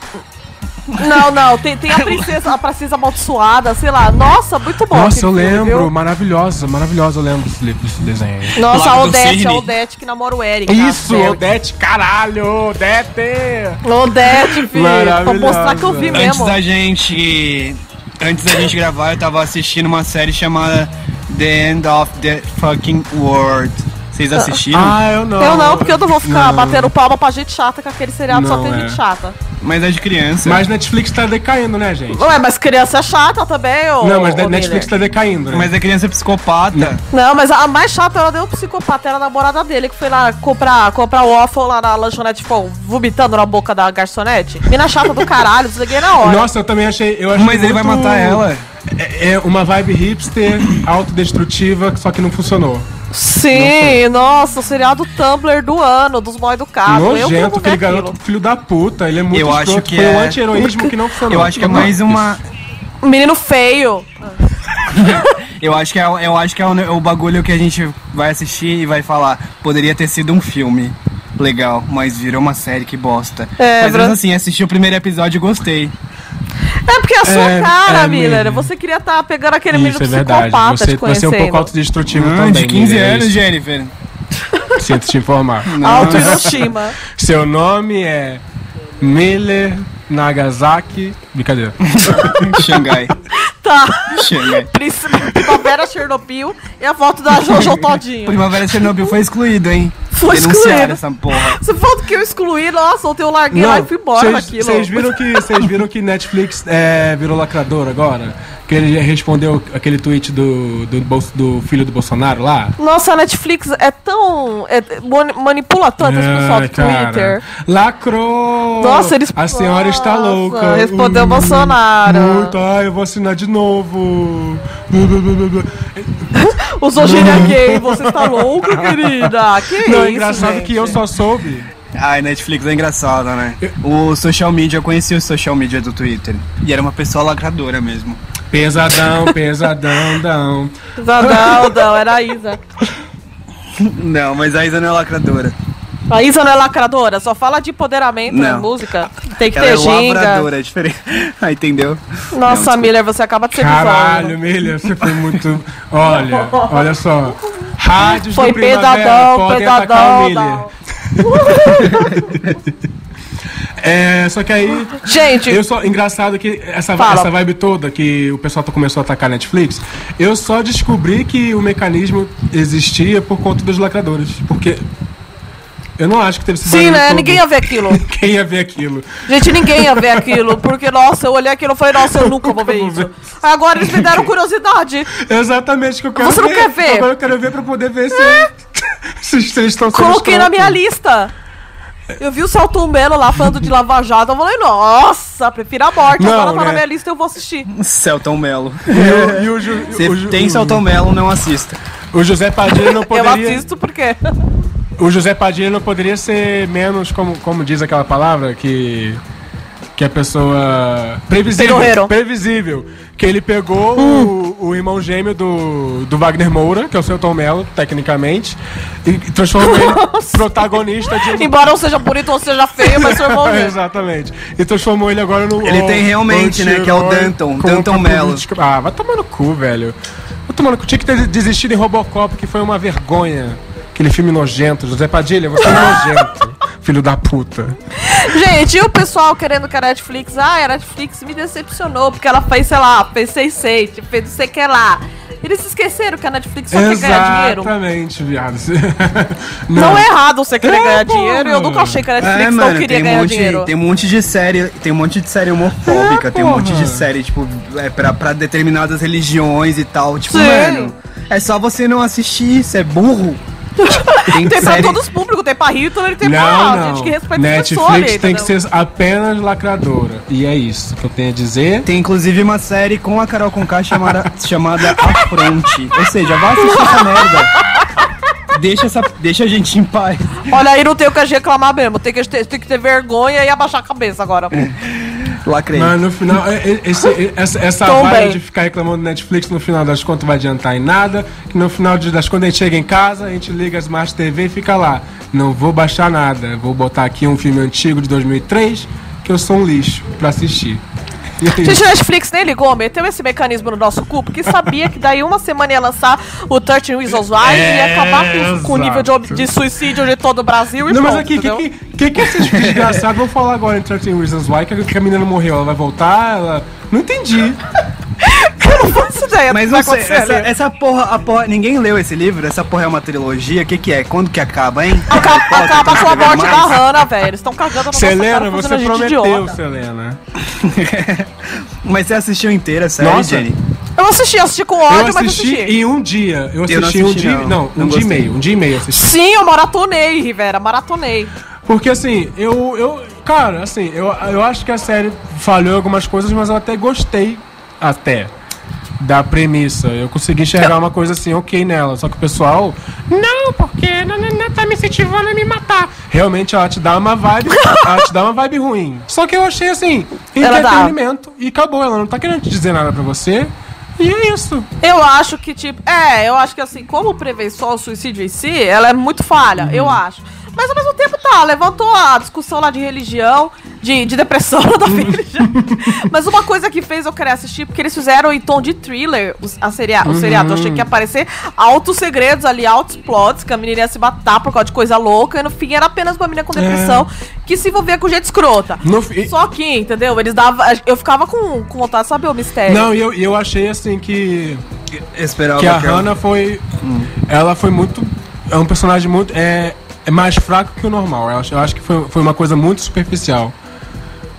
Não, não, tem, tem a princesa, a princesa amaldiçoada, sei lá. Nossa, muito bom. Nossa, eu filme, lembro. viu? Maravilhosa, maravilhosa. Eu lembro desse, livro, desse desenho. aí. Nossa, a Lago do Odete, a Odete que namora o Eric. Isso, tá? Odete, caralho, Odete! Odete, filho. Pra mostrar que eu vi Antes mesmo. da gente. Antes da gente gravar, eu tava assistindo uma série chamada The End of the Fucking World. Vocês assistiram? Ah, eu não. Eu não, porque eu não vou ficar Não. batendo palma pra gente chata, que aquele seriado só Não, tem é. gente chata. Mas é de criança. Mas Netflix tá decaindo, né, gente? Ué, mas criança é chata também, ô. Não, mas ô, Netflix Miller. tá decaindo, né? Mas é criança psicopata. Não, mas a mais chata era deu um psicopata, era a namorada dele, que foi lá comprar, comprar waffle lá na lanchonete, tipo, vomitando na boca da garçonete. Mina chata do caralho, desliguei na hora. Nossa, eu também achei. Eu achei Mas ele vai muito- matar ela. É, é uma vibe hipster, autodestrutiva, só que não funcionou. Sim, nossa, o seriado Tumblr do ano, dos mal educados. Nojento, aquele aquilo. garoto filho da puta. Ele é muito Eu acho que Foi um é- anti-heroísmo que não funcionou. Eu acho que é mais uma. Menino feio. Eu acho que é, eu acho que é o, o bagulho que a gente vai assistir e vai falar. Poderia ter sido um filme. Legal, mas virou uma série que bosta. É, mas pra- mesmo assim, assisti o primeiro episódio e gostei. É porque é a sua É, cara, é Miller. mesmo. Você queria estar pegando aquele menino Isso é verdade. psicopata Você, te você é um pouco conhecendo. autodestrutivo Ah, também. de 15 Miller, é anos. Jennifer. Sinto te informar. Alto Hiroshima. Seu nome é Miller Nagasaki. Brincadeira. Xangai. Tá. Xangai. Primavera Chernobyl e a foto da Jojo Todinho. Primavera Chernobyl foi excluído, hein? Denunciaram excluído. essa porra. Você falou que eu excluí, nossa, ontem eu larguei lá e fui embora daquilo. Vocês viram que vocês viram que Netflix é, virou lacrador agora? Que ele respondeu aquele tweet do, do, do filho do Bolsonaro lá? Nossa, a Netflix é tão. é- mani- manipula tanto pessoas Ai, do Twitter. Lacrou! Nossa, eles- A senhora está Nossa, louca. respondeu Hum, Bolsonaro. Muito, ai, eu vou assinar de novo. Usou gíria gay, você está louco, querida? Que Não, é isso, engraçado gente? que eu só soube. Ai, Netflix é engraçada, né? O social media, eu conheci o social media do Twitter. E era uma pessoa lacradora mesmo. Pesadão, pesadão, dão. Não, não, não, era a Isa. Não, mas a Isa não é lacradora. A Isa não é lacradora, só fala de empoderamento na música. Tem que Ela ter é ginga. lavradora, é diferente. Ah, entendeu? Nossa, Não, Miller, você acaba de ser Caralho, bizarro. Milha, você foi muito. Olha, olha só. Rádios Foi do pedadão, pedadão. Miller. não. É, só que aí. Gente, Eu só, engraçado que essa, Fala. essa vibe toda que o pessoal tá- começou a atacar a Netflix, eu só descobri que o mecanismo existia por conta dos lacradores. Porque eu não acho que teve esse sim, barulho né? todo. Ninguém ia ver aquilo. Ninguém ia ver aquilo. Gente, ninguém ia ver aquilo. Porque, nossa, eu olhei aquilo e falei, nossa, eu nunca vou ver isso. Agora eles me deram curiosidade. Exatamente o que eu quero Você ver. não quer ver? Agora eu quero ver pra poder ver se, se eles estão Coloquei na minha lista. Eu vi o Celton Mello lá falando de Lava Jato. Eu falei, nossa, prefiro a morte. Não, Agora tá na né? minha lista eu vou assistir. Celton Mello. E o, e o tem Celton Mello, não assista. O José Padilha não Eu poderia. assisto porque. O José Padilha não poderia ser menos, como, como diz aquela palavra, que. Que a pessoa. Previsível. Previsível. Que ele pegou Hum. o, o irmão gêmeo do, do Wagner Moura, que é o seu Tom Mello, tecnicamente, e transformou ele protagonista de um. Embora não seja bonito ou seja feio, mas seu irmão mesmo. Exatamente. E transformou ele agora no. Ele tem realmente, né, que é o Danton, Danton Mello. política. Ah, vai tomar no cu, velho. Vai tomar no cu. Tinha que ter desistido em Robocop, que foi uma vergonha. Aquele filme nojento. José Padilha, você é nojento. filho da puta. Gente, e o pessoal querendo que a Netflix. Ah, a Netflix me decepcionou, porque ela fez, sei lá, fez 6 fez não sei o que lá. Eles esqueceram que a Netflix só quer ganhar dinheiro. Exatamente, viado. Não é errado você querer É, ganhar porra. dinheiro. Eu nunca achei que a Netflix É, não mano, queria tem um, ganhar monte, dinheiro. tem um monte de série, tem um monte de série homofóbica, É, tem um monte de série, tipo, é pra, pra determinadas religiões e tal. Tipo, Sim. mano, é só você não assistir, você é burro. Tem, Tem pra série, todos os públicos, tem pra Hitler e tem Não, pra não. gente que respeita as Netflix pessoas tem que ser apenas lacradora. E é isso que eu tenho a dizer. tem inclusive uma série com a Carol Conká chamada, chamada Afronte. Ou seja, vai assistir essa merda. Deixa, essa, deixa a gente em paz. Olha aí, não tem o que a gente reclamar mesmo. Tem que ter, tem que ter vergonha e abaixar a cabeça agora. Lacrei. Mas no final, é- é- esse- essa, essa Tom vibe de ficar reclamando do Netflix, no final das contas, vai adiantar em nada. Que no final das contas, a gente chega em casa, a gente liga a Smart TV e fica lá. Não vou baixar nada. Vou botar aqui um filme antigo de 2003, que eu sou um lixo pra assistir. Gente, a Netflix nem ligou, meteu esse mecanismo no nosso cu, porque sabia que daí uma semana ia lançar o 13 Reasons Why e ia acabar com, com o nível de, de suicídio de todo o Brasil e Não, mas pronto, aqui, o que, que, que, esses desgraçados vão falar agora em 13 Reasons Why? Que a, que a menina morreu, ela vai voltar? Ela... Não entendi. Eu não faço ideia Mas não sei, essa, essa porra, a porra, ninguém leu esse livro? Essa porra é uma trilogia? O que que é? Quando que acaba, hein? Acaba, Potter, acaba com a morte da? Hannah, velho. Eles estão cagando na nossa Selena, cara, você prometeu, idiota. Selena. Mas você assistiu inteira a série, Nossa. Jenny? Eu assisti, eu assisti com Eu ódio, mas assisti assisti. em um dia. Eu assisti, Eu em um assisti, dia. não. Não, um Não dia e meio. Um dia e meio eu assisti. Sim, eu maratonei, Rivera, maratonei. Porque assim, eu. eu cara, assim, eu, eu acho que a série falhou em algumas coisas, mas eu até gostei. Até. Da premissa. Eu consegui enxergar uma coisa assim, ok nela. Só que o pessoal. Não, porque não, não, não tá me incentivando a me matar. Realmente ela te dá uma vibe. ela te dá uma vibe ruim. Só que eu achei assim, entretenimento. E acabou. Ela não tá querendo te dizer nada pra você. E é isso. Eu acho que, tipo, é, eu acho que assim, como prevenção ao suicídio em si, ela é muito falha, Uhum. eu acho. Mas ao mesmo tempo tá, levantou a discussão lá de religião, de, de depressão da religião. Mas uma coisa que fez eu querer assistir, porque eles fizeram em tom de thriller os- a seria, o seriado. Eu achei que ia aparecer altos segredos ali, altos plots, que a menina ia se matar por causa de coisa louca, e no fim era apenas uma menina com depressão que se envolvia com gente escrota. No fi- Só que, entendeu? Eles davam. Eu ficava com, com vontade de saber o mistério. Não, e eu, eu achei assim que. Esperava que a eu- Hannah foi. Ela foi muito. É um personagem muito. É, é mais fraco que o normal. Eu acho, eu acho que foi, foi uma coisa muito superficial.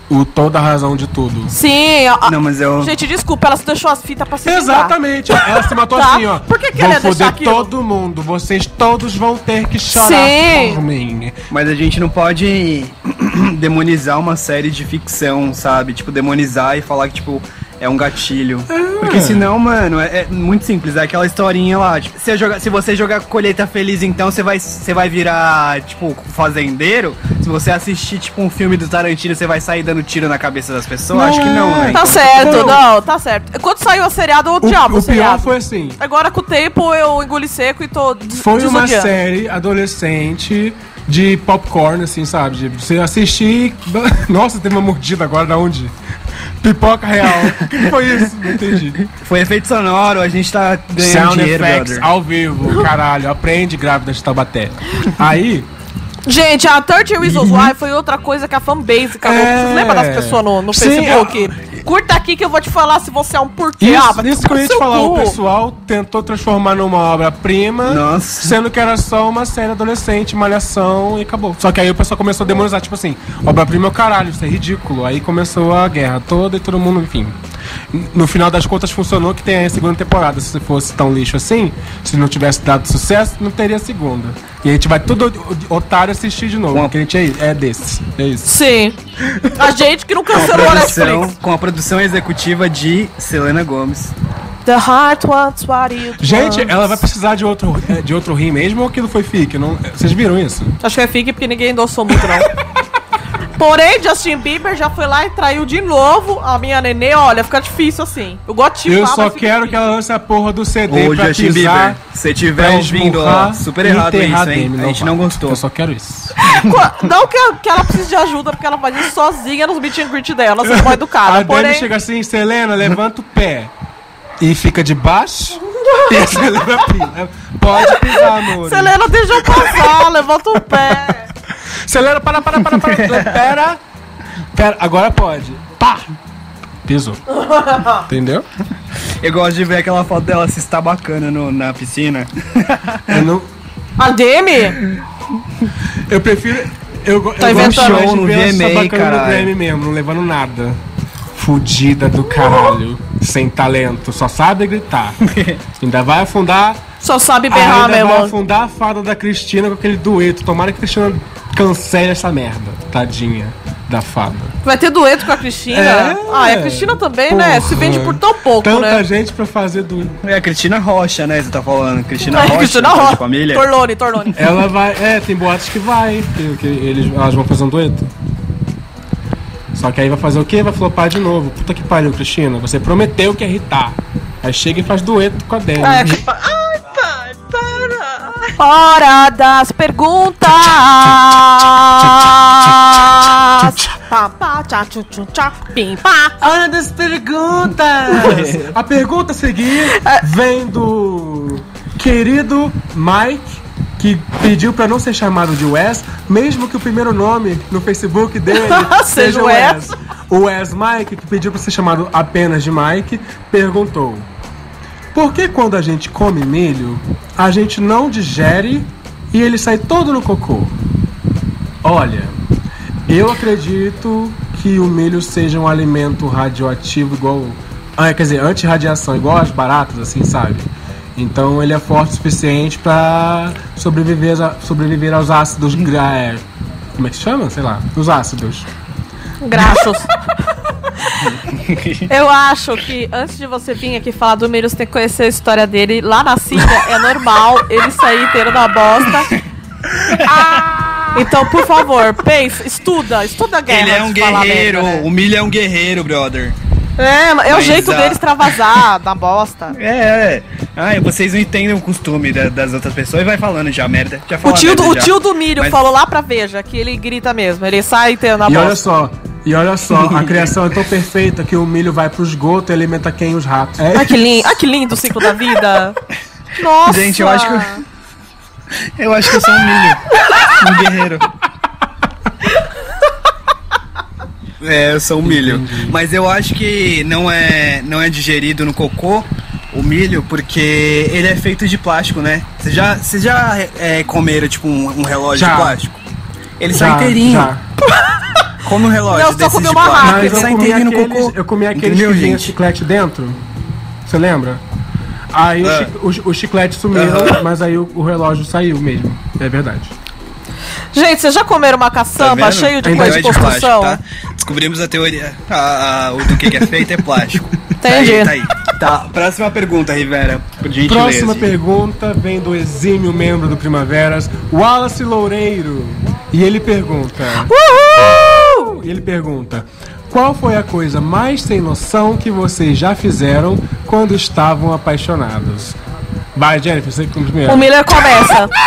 O toda a razão de tudo. Sim, a- Não, mas eu... Gente, desculpa, ela se deixou as fitas pra se vingar. Exatamente. Ela se matou Tá. assim, ó. Por que que vão ela foder aquilo? todo mundo. Vocês todos vão ter que chorar Sim. por mim. Mas a gente não pode demonizar uma série de ficção, sabe? Tipo, demonizar e falar que, tipo, é um gatilho. Porque senão, mano, é, é muito simples. É aquela historinha lá. Tipo, se, eu jogar- se você jogar colheita feliz, então você vai, você vai virar, tipo, fazendeiro. Se você assistir, tipo, um filme do Tarantino, você vai sair dando tiro na cabeça das pessoas. Não Acho que não, é. né? Tá Então, certo, Não. não, tá certo. Quando saiu a seriado, eu O, odiava o, o pior seriado. foi assim. Agora com o tempo eu engoli seco e tô des Foi uma série adolescente de popcorn, assim, sabe? De você assistir. Nossa, teve uma mordida agora da onde? Pipoca real. O que foi isso? Não entendi. Foi efeito sonoro, a gente tá ganhando Sound dinheiro, effects brother. ao vivo, caralho. Aprende grávida de Taubaté. Aí, Gente, a 30 Reasons Why foi outra coisa que a fanbase. Uhum. É. Vocês lembram das pessoas no, no Sim, Facebook? Curta aqui que eu vou te falar se você é um porquê. isso, ah, isso que eu ia te falar. O cu. pessoal tentou transformar numa obra-prima, sendo que era só uma série adolescente, malhação e acabou. Só que aí o pessoal começou a demonizar, tipo assim, obra-prima é o caralho, isso é ridículo. Aí começou a guerra toda e todo mundo, enfim. No final das contas funcionou que tem a segunda temporada. Se fosse tão lixo assim, se não tivesse dado sucesso, não teria segunda. E a gente vai todo otário assistir de novo, a- porque a gente é, é desse. É isso. Sim. A gente que não Com a, cancelou a produção, Netflix. com a produção executiva de Selena Gomes. The heart wants what it Gente, wants. ela vai precisar de outro, eh, de outro rim mesmo ou aquilo foi fique? Não, vocês viram isso? Acho que é fique porque ninguém endossou muito, não. Porém, Justin Bieber já foi lá e traiu de novo a minha nenê. Olha, fica difícil assim. Eu gosto de Eu falar, só quero que difícil. ela lance a porra do CD Ô, pra Justin pisar, Bieber, se tiver ouvindo, ó, super errado isso, hein? Demi A gente não gostou. Eu só quero isso. Não que, que ela precise de ajuda, porque ela faz isso sozinha nos meet and greet dela. Você é mal a educada. Demi Porém, chega assim, Selena, levanta o pé. E fica de baixo. e a Selena pisa. Pode pisar, amor. Selena, deixa eu passar, levanta o pé. Selena, para, para, para, para. Pera. Pera, agora pode. Pá! Pisou. Entendeu? Eu gosto de ver aquela foto dela se estabacando no, na piscina. Eu não. A Demi? Eu prefiro. Eu, Tá eu gosto Show no VMA, bacana no. Grammy mesmo, não levando nada. Fudida do caralho. Sem talento, só sabe gritar. Ainda vai afundar. Só sabe berrar, meu vai irmão. afundar a fada da Cristina com aquele dueto. Tomara que a Cristina cancele essa merda. Tadinha da fada. Vai ter dueto com a Cristina? É. Ah, e a Cristina também, né? Se Porra. vende por tão pouco, Tanta né? gente pra fazer dueto. É a Cristina Rocha, né? Você tá falando. Cristina É, Rocha, Cristina Rocha. família. Torlone, Torlone. Ela vai. É, tem boatos que vai. Que, que eles, elas vão fazer um dueto. Só que aí vai fazer o quê? Vai flopar de novo. Puta que pariu, Cristina. Você prometeu que ia irritar. Aí chega e faz dueto com a Demi. É, que... Pai, para. Hora das perguntas. Hora das perguntas! A pergunta a seguir vem do querido Mike, que pediu pra não ser chamado de Wes, mesmo que o primeiro nome no Facebook dele Seja Wes. Wes. O Wes Mike, que pediu pra ser chamado apenas de Mike, perguntou: Por que quando a gente come milho, a gente não digere e ele sai todo no cocô? Olha, eu acredito que o milho seja um alimento radioativo igual. Ah, quer dizer, anti-radiação, igual as baratas, assim, sabe? Então ele é forte o suficiente pra sobreviver, sobreviver aos ácidos. gra- é, como é que chama? Sei lá, os ácidos. Graços. Eu acho que antes de você vir aqui falar do milho, você tem que conhecer a história dele. Lá na Síria é normal ele sair inteiro da bosta. Então, por favor, pense, estuda, estuda a guerra. Ele é um guerreiro, merda, né? o milho é um guerreiro, brother. É, é o Mas jeito a- dele extravasar da bosta. É, é. Ai, vocês não entendem o costume da- das outras pessoas e vai falando já, merda. Já O tio, do, merda o já. tio do milho Mas- falou lá pra Veja que ele grita mesmo. Ele sai inteiro na E olha bosta. só, e olha só, a criação é tão perfeita que o milho vai pro esgoto e alimenta quem? Os ratos. É Ai, que lindo, ai, que lindo o ciclo da vida. Nossa! Gente, eu acho que Eu acho que eu sou um milho. Um guerreiro. É, eu sou um milho. Mas eu acho que não é, não é digerido no cocô o milho porque ele é feito de plástico, né? Vocês já, vocês já é, comeram tipo um, um relógio Já. de plástico? Ele Já, sai inteirinho. já. Como um relógio Não, só comeu de uma. Mas Ele eu comi, aqueles, cocô. eu comi aqueles Entendeu, que vinha chiclete dentro. Você lembra? Aí o Ah. chi- os chicletes sumiram, Aham. mas aí o, o relógio saiu mesmo. É verdade. Gente, vocês já comeram uma Tá caçamba vendo? cheio de Ainda coisa é de Não construção? plástico, tá? Descobrimos a teoria. A, a- o do que, que é feito é plástico. Entendi. Tá aí, tá aí. Tá, próxima pergunta, Rivera. Próxima pergunta vem do exímio membro do Primaveras, Wallace Loureiro. E ele pergunta. Uhul! E ele pergunta: Qual foi a coisa mais sem noção que vocês já fizeram quando estavam apaixonados? Vai, Jennifer, você como primeiro. O Miller começa.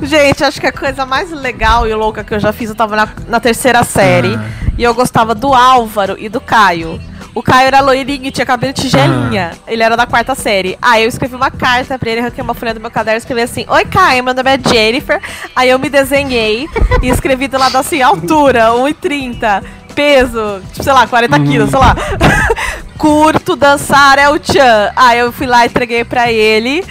Gente, acho que a coisa mais legal e louca que eu já fiz, eu tava na, na terceira série. Ah. E eu gostava do Álvaro e do Caio. O Caio era loirinho e tinha cabelo de tigelinha. Ele era da quarta série. Aí eu escrevi uma carta pra ele, arranquei uma folha do meu caderno e escrevi assim: Oi, Caio, meu nome é Jennifer. Aí eu me desenhei e escrevi do lado assim: altura, 1,30. Peso, tipo, sei lá, 40 quilos, sei lá. Curto, dançar é o Tchan. Aí eu fui lá e entreguei pra ele.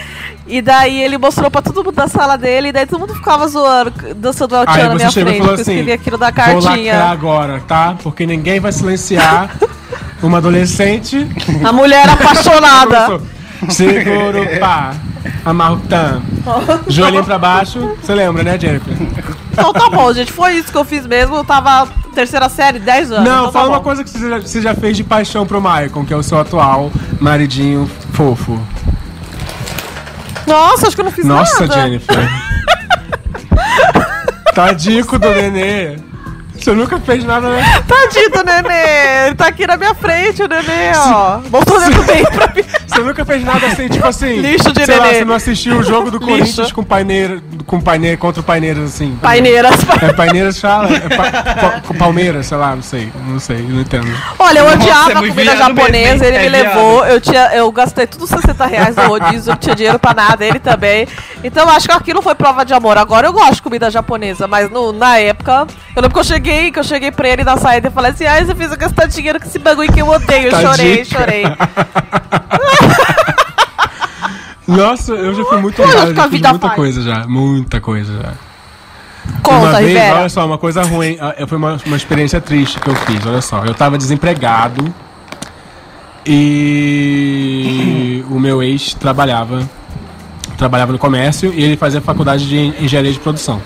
E daí ele mostrou pra todo mundo da sala dele. E daí todo mundo ficava zoando, dançando El Tchan Aí na minha frente. porque eu assim: escrevi aquilo da Vou lacrar cartinha. agora, tá? Porque ninguém vai silenciar uma adolescente. A mulher apaixonada. Seguro, pá. Amarra o tam. Joelhinho pra baixo. Você lembra, né, Jennifer? Então tá bom, gente. Foi isso que eu fiz mesmo. Eu tava terceira série, 10 anos. Não, então fala tá uma coisa que você já, você já fez de paixão pro Maicon, que é o seu atual maridinho fofo. Nossa, acho que eu não fiz Nossa, nada. Jennifer. Tadico do nenê. Você nunca fez nada, né? Tadinho do nenê. Ele tá aqui na minha frente, o nenê, ó. Voltou dentro bem pra mim. Você nunca fez nada assim, tipo assim. Lixo de sei lá, nenê. você não assistiu o jogo do Lixo. Corinthians com Paineira, com Paineira contra o Paineiras, assim. Paineiras. É Paineiras fala? É pa, pa- com Palmeiras, sei lá, não sei. Não sei, não entendo. Olha, eu Nossa, odiava é a muito comida mesmo, japonesa, ele É me viado. levou, eu, tinha, eu gastei tudo 60 reais no rodízio, não tinha dinheiro pra nada, ele também. Então eu acho que aquilo foi prova de amor. Agora eu gosto de comida japonesa, mas no, na época, eu lembro que eu cheguei, que eu cheguei pra ele na saída e falei assim, ai, você fez eu gastar dinheiro com esse bagulho que eu odeio. Eu chorei, chorei. Nossa, eu já fui muito honrado, já fiz muita faz. coisa já. Muita coisa já. Conta, uma vez, Rivera. olha só, uma coisa ruim. ah, Foi uma, uma experiência triste que eu fiz, olha só. Eu tava desempregado e o meu ex trabalhava. Trabalhava no comércio e ele fazia faculdade de engenharia de produção.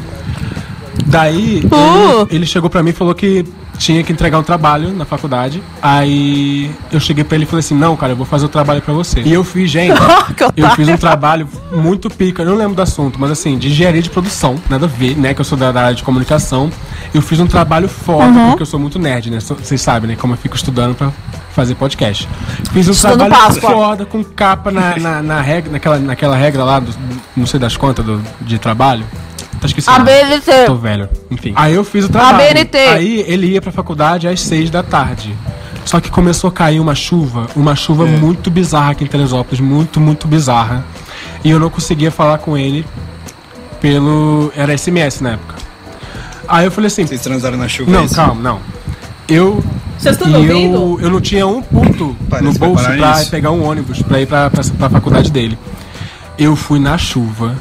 Daí, Uh! ele, ele chegou pra mim e falou que tinha que entregar um trabalho na faculdade. Aí eu cheguei pra ele e falei assim: Não, cara, eu vou fazer o trabalho pra você. E eu fiz, gente. Eu fiz um trabalho muito pica, eu não lembro do assunto, mas assim, de engenharia de produção, nada a ver, né? Que eu sou da, área de comunicação. Eu fiz um trabalho foda, Uhum. porque eu sou muito nerd, né? Vocês sabem, né? Como eu fico estudando pra fazer podcast. Fiz um Estudando trabalho Páscoa. foda, com capa na, na, na regra, naquela, naquela regra lá, do, não sei das contas do, de trabalho. Tá esquecendo. ABNT. Tô velho. Enfim. Aí eu fiz o trabalho. ABNT. Aí ele ia pra faculdade às seis da tarde. Só que começou a cair uma chuva, uma chuva muito bizarra aqui em Teresópolis, muito, muito bizarra. E eu não conseguia falar com ele pelo. Era SMS na época. Aí eu falei assim. Vocês transaram na chuva? Não, é isso? calma, não. Eu. Vocês estão ouvindo? eu, eu não tinha um ponto Parece no bolso pra nisso. pegar um ônibus pra ir pra, pra, pra faculdade dele. Eu fui na chuva,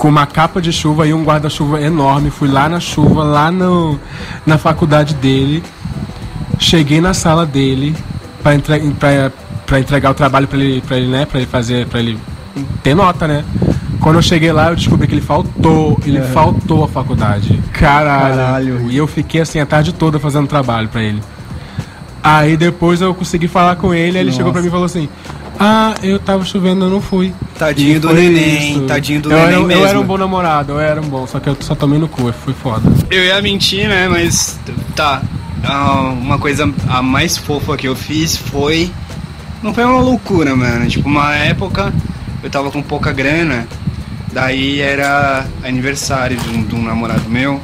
com uma capa de chuva e um guarda-chuva enorme. Fui lá na chuva, lá no, na faculdade dele. Cheguei na sala dele pra, entre, pra, pra entregar o trabalho pra ele, pra ele, né? Pra ele fazer, pra ele ter nota, né? Quando eu cheguei lá, eu descobri que ele faltou. Ele faltou a faculdade. Caralho. Caralho. E eu fiquei assim a tarde toda fazendo trabalho pra ele. Aí depois eu consegui falar com ele, aí ele chegou pra mim e falou assim: Ah, eu tava chovendo, eu não fui. Tadinho E do neném, isso. tadinho do eu neném era, mesmo. Eu era um bom namorado, eu era um bom, só que eu só tomei no cu, foi foda. Eu ia mentir, né? Mas tá. Ah, uma coisa a mais fofa que eu fiz foi. Não foi uma loucura, mano. Tipo, uma época eu tava com pouca grana. Daí era aniversário de um, de um namorado meu.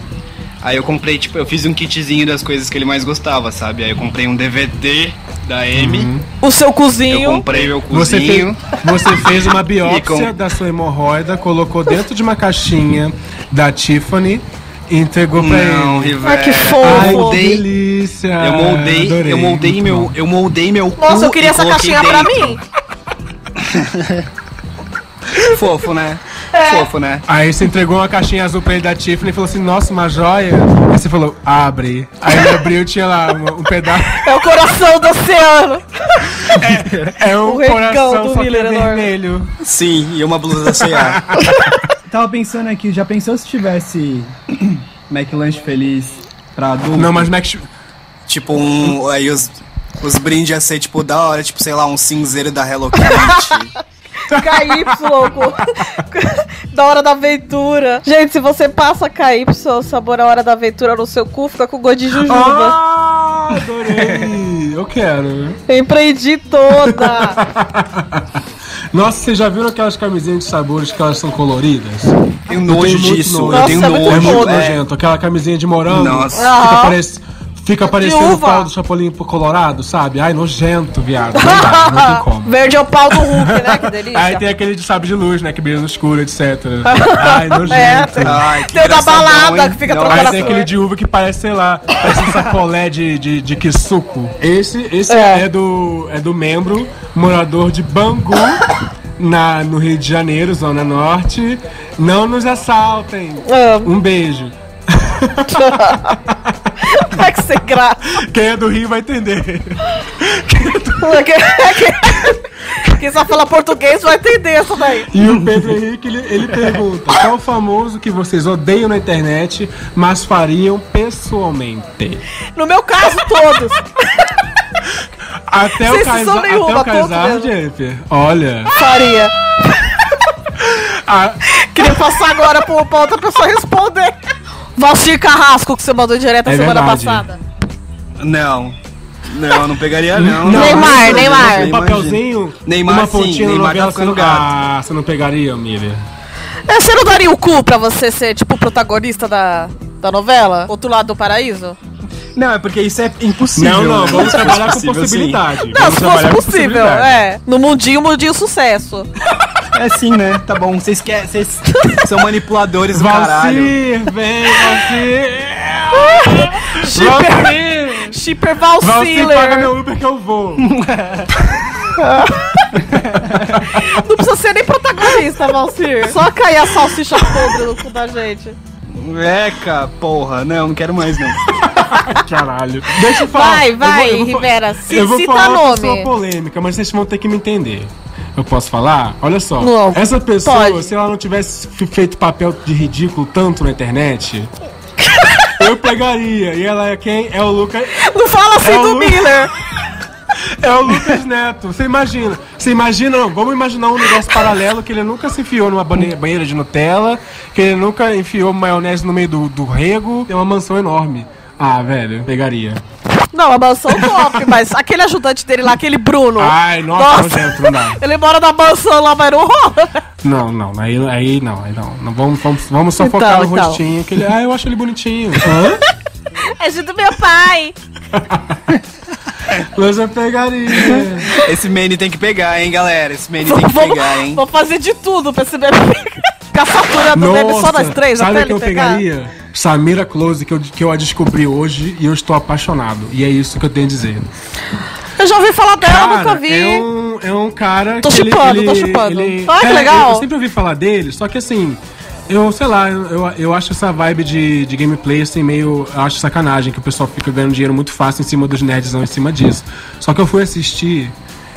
Aí eu comprei, tipo, eu fiz um kitzinho das coisas que ele mais gostava, sabe? Aí eu comprei um DVD da M. O seu Eu cozinho. comprei meu Você, fe- cozinho. você fez uma biópsia com- da sua hemorroida, colocou dentro de uma caixinha da Tiffany e entregou pra Não, ele. Rivera. Ai, que fofo. Eu Ai, que moldei, delícia! eu moldei, Adorei, eu moldei meu, bom. eu moldei meu cu Nossa, eu queria essa caixinha pra dentro. mim. Fofo, né? É. Fofo, né? Aí você entregou uma caixinha azul pra ele da Tiffany e falou assim, nossa, uma joia. Aí você falou, abre. Aí ele abriu e tinha lá uma- um pedaço. É o coração do oceano. É um O coração do só que é Miller enorme. vermelho. Sim, e uma blusa da C&A. Tava pensando aqui, já pensou se tivesse McLanche feliz pra adulto? Não, mas Max... tipo um. Aí os, os brindes ia ser tipo da hora, tipo, sei lá, um cinzeiro da Hello Kitty. KY, da hora da aventura. Gente, se você passa KY, sabor a hora da aventura no seu cu, fica com gosto de jujuba. Ah, adorei! Eu quero. Empreendi toda. Nossa, vocês já viram aquelas camisinhas de sabores que elas são coloridas? Tenho Eu nojo tenho muito disso. nojo. Eu tenho Nossa, é muito É nojo. muito podre. nojento. Aquela camisinha de morango. Nossa. Fica, Ah. Fica parecendo o pau do Chapolin pro Colorado, sabe? Ai, nojento, viado. Não dá, não tem como. Verde é o pau do Hulk, né? Que delícia. Aí tem aquele de sabre de luz, né? Que brilha no escuro, etc. Ai, nojento. É, tem- Ai, que Tem da balada hein? que fica Não, trocando Aí tem aquele de uva que parece, sei lá, parece um sacolé de, de, de quisuco. Esse, esse É. é. do, é do membro, morador de Bangu, na, no Rio de Janeiro, Zona Norte. Não nos assaltem. Amo. Um beijo. Ai, que sem graça. Quem é do Rio vai entender. Quem só fala português vai entender essa daí. E o Pedro Henrique, ele, ele pergunta: qual famoso que vocês odeiam na internet, mas fariam pessoalmente? No meu caso, todos. Até Vocês o até nenhuma, o Kaysar. Olha. Faria. a- Queria passar agora pra outra pessoa responder. Valcir Carrasco, que você mandou direto a É semana verdade. passada. Não. Não, não pegaria não. Não, Neymar, Não, Neymar. Um papelzinho, Neymar, uma sim, pontinha na Neymar novela, tá você não, ficando gato. ah, você não pegaria, Miriam? É, Você não daria o cu pra você ser, tipo, o protagonista da, da novela? Outro lado do paraíso? Não, é porque isso é impossível. Não, não, né? vamos trabalhar com Possível, sim. possibilidade. Não, Vamos se fosse possível, é. No mundinho, mundinho sucesso. É sim, né? Tá bom. Vocês querem. Vocês são manipuladores do caralho. Vem, Valcir! Shipper! Shipper Valcir, paga Valciller. meu Uber que eu vou. Não precisa ser nem protagonista, Valcir. Só cair a salsicha podre no cu da gente. Eca, porra. Não, não quero mais não. Caralho. Deixa eu falar. Vai, Eu vai, vou- eu vou Rivera. eu vou cita falar uma nome. pessoa polêmica, mas vocês vão ter que me entender. Eu posso falar? Olha só. Não, essa pessoa, pode. se ela não tivesse feito papel de ridículo tanto na internet, eu pegaria. E ela é quem? É o Lucas. Não fala assim É do Lu- Miller. É o Lucas Neto. Você imagina? Você imagina, não? Vamos imaginar um universo paralelo que ele nunca se enfiou numa banheira de Nutella, que ele nunca enfiou maionese no meio do, do rego. Tem uma mansão enorme. Ah, velho, pegaria. Não, a mansão top, mas aquele ajudante dele lá, aquele Bruno. Ai, nossa, nojento, não. Ele mora na mansão lá, mas não rola. Não, não, aí, aí não, aí não. não vamos, vamos, vamos só Então, focar no então. rostinho. Que ele, ah, eu acho ele bonitinho. Hã? É do meu pai. Eu pegaria. Esse Manny tem que pegar, hein, galera? Esse Manny tem que Vamos- pegar, hein? Vou fazer de tudo pra esse bebê. Ficar faturando dele só nós três, sabe até que eu pegar. pegaria? Samira Close, que eu, que eu a descobri hoje e eu estou apaixonado. E é isso que eu tenho a dizer. Eu já ouvi falar dela, Cara, nunca vi. É um, é um cara Tô que chipando, ele- tô chipando. ele- Ah, que é, legal. Eu, eu sempre ouvi falar dele, só que assim, eu sei lá, eu, eu, acho essa vibe de, de gameplay assim meio. Eu acho sacanagem que o pessoal fica ganhando dinheiro muito fácil em cima dos nerdzão em cima disso. Só que eu fui assistir.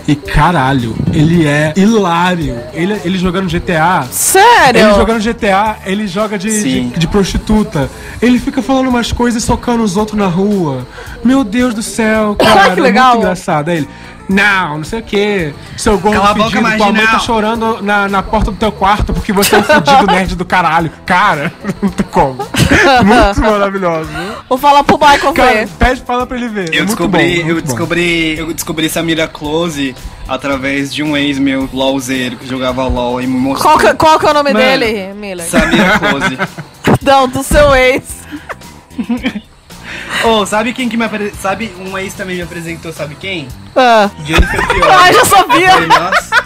E caralho, ele é hilário. Ele, ele jogando GTA, Sério? ele jogando GTA, ele joga de, de, de prostituta. Ele fica falando umas coisas e socando os outros na rua. Meu Deus do céu, cara. Que é legal. muito engraçado. Aí ele, não, não sei o que. Seu gordo Cala a boca, tua mãe tá marginal." chorando na, na porta do teu quarto porque você é um fudido nerd do caralho. Cara, não tem como. Muito maravilhoso. Vou falar pro Michael Cara, ver. pede fala pra ele ver. Eu É muito descobri, bom, eu muito bom. descobri, eu descobri Samira Close através de um ex meu, LOLzeiro, que jogava LOL e me mostrou. Qual que, qual que é o nome Mano. dele, Miller? Samira Close. Não, do seu ex. Oh, sabe quem que me. Sabe, um ex também me apresentou, sabe quem? Ah. Jennifer Fiore. Ah, já sabia. Eu falei, nossa.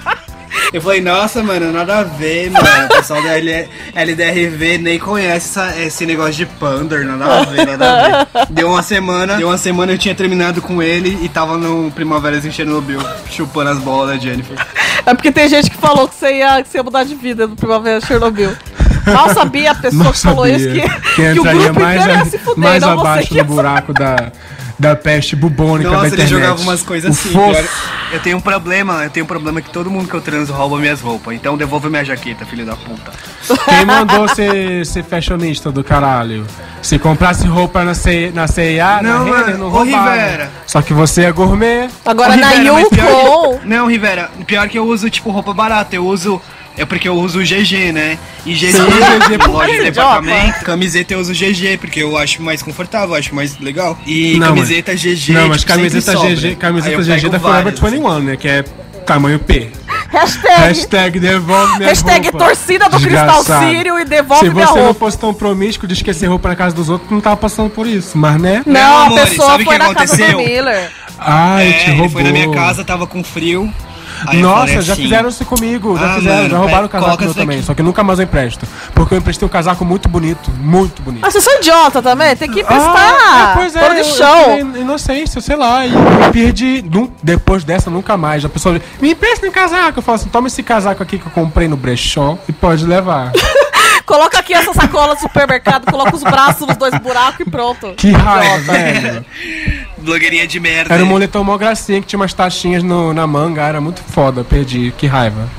Eu falei, nossa, mano, nada a ver, mano. O pessoal da L- LDRV nem conhece essa- esse negócio de Pander, nada a ver, nada a ver. Deu uma semana, deu uma semana eu tinha terminado com ele e tava no Primaveras em Chernobyl, chupando as bolas da Jennifer. É porque tem gente que falou que você ia, que você ia mudar de vida no Primavera de Chernobyl. Mal sabia a pessoa que falou sabia isso que, que que o entraria grupo mais, inteiro ia a- se fuder, mais abaixo que ia do buraco da, da peste bubônica da Nossa, ele internet. jogava umas coisas O assim. fofo. Eu tenho um problema, eu tenho um problema que todo mundo que eu transo rouba minhas roupas. Então devolve minha jaqueta, filho da puta. Quem mandou ser, ser fashionista do caralho? Se comprasse roupa na, C, na CIA, Não, na Renner, mano, não roubava. Rivera. Só que você é gourmet. Agora Ô, na Rivera, Yukon. que- Não, Rivera, pior que eu uso, tipo, roupa barata. Eu uso. É porque eu uso GG, né? E GG, GG por loja quê? de departamento. Camiseta eu uso GG, porque eu acho mais confortável, eu acho mais legal. E Não, camiseta GG. Não, mas tipo, camiseta. GG, camiseta GG da Forever várias, assim. 21, né? Que é tamanho P. Hashtag, Hashtag devolve minha hashtag roupa. torcida do Cristal Desgraçado. Sírio e devolve Se minha você não roupa. fosse tão promíscuo de esquecer roupa na casa dos outros, tu não tava passando por isso. Mas né? Não, Não, a amores, pessoa sabe o foi que na casa do aconteceu? Miller. Ai, É, te ele roubou. foi na minha casa, tava com frio. Aí Nossa, já assim, fizeram isso comigo, já Ah, fizeram, mano, já roubaram é, o casaco meu também, aqui. só que nunca mais eu empresto. Porque eu emprestei um casaco muito bonito, muito bonito. Ah, vocês são idiota também? Tem que emprestar. Ah, é, pois é, eu, chão. eu inocência, sei lá, e eu perdi, depois dessa, nunca mais. A pessoa me empresta um casaco, eu falo assim, toma esse casaco aqui que eu comprei no brechó e pode levar. Coloca aqui essa sacola do supermercado, coloca os braços nos dois buracos e pronto. Que raiva, velho. Blogueirinha de merda. Era um moletom mó gracinha que tinha umas taxinhas no- na manga, era muito foda, perdi, que raiva.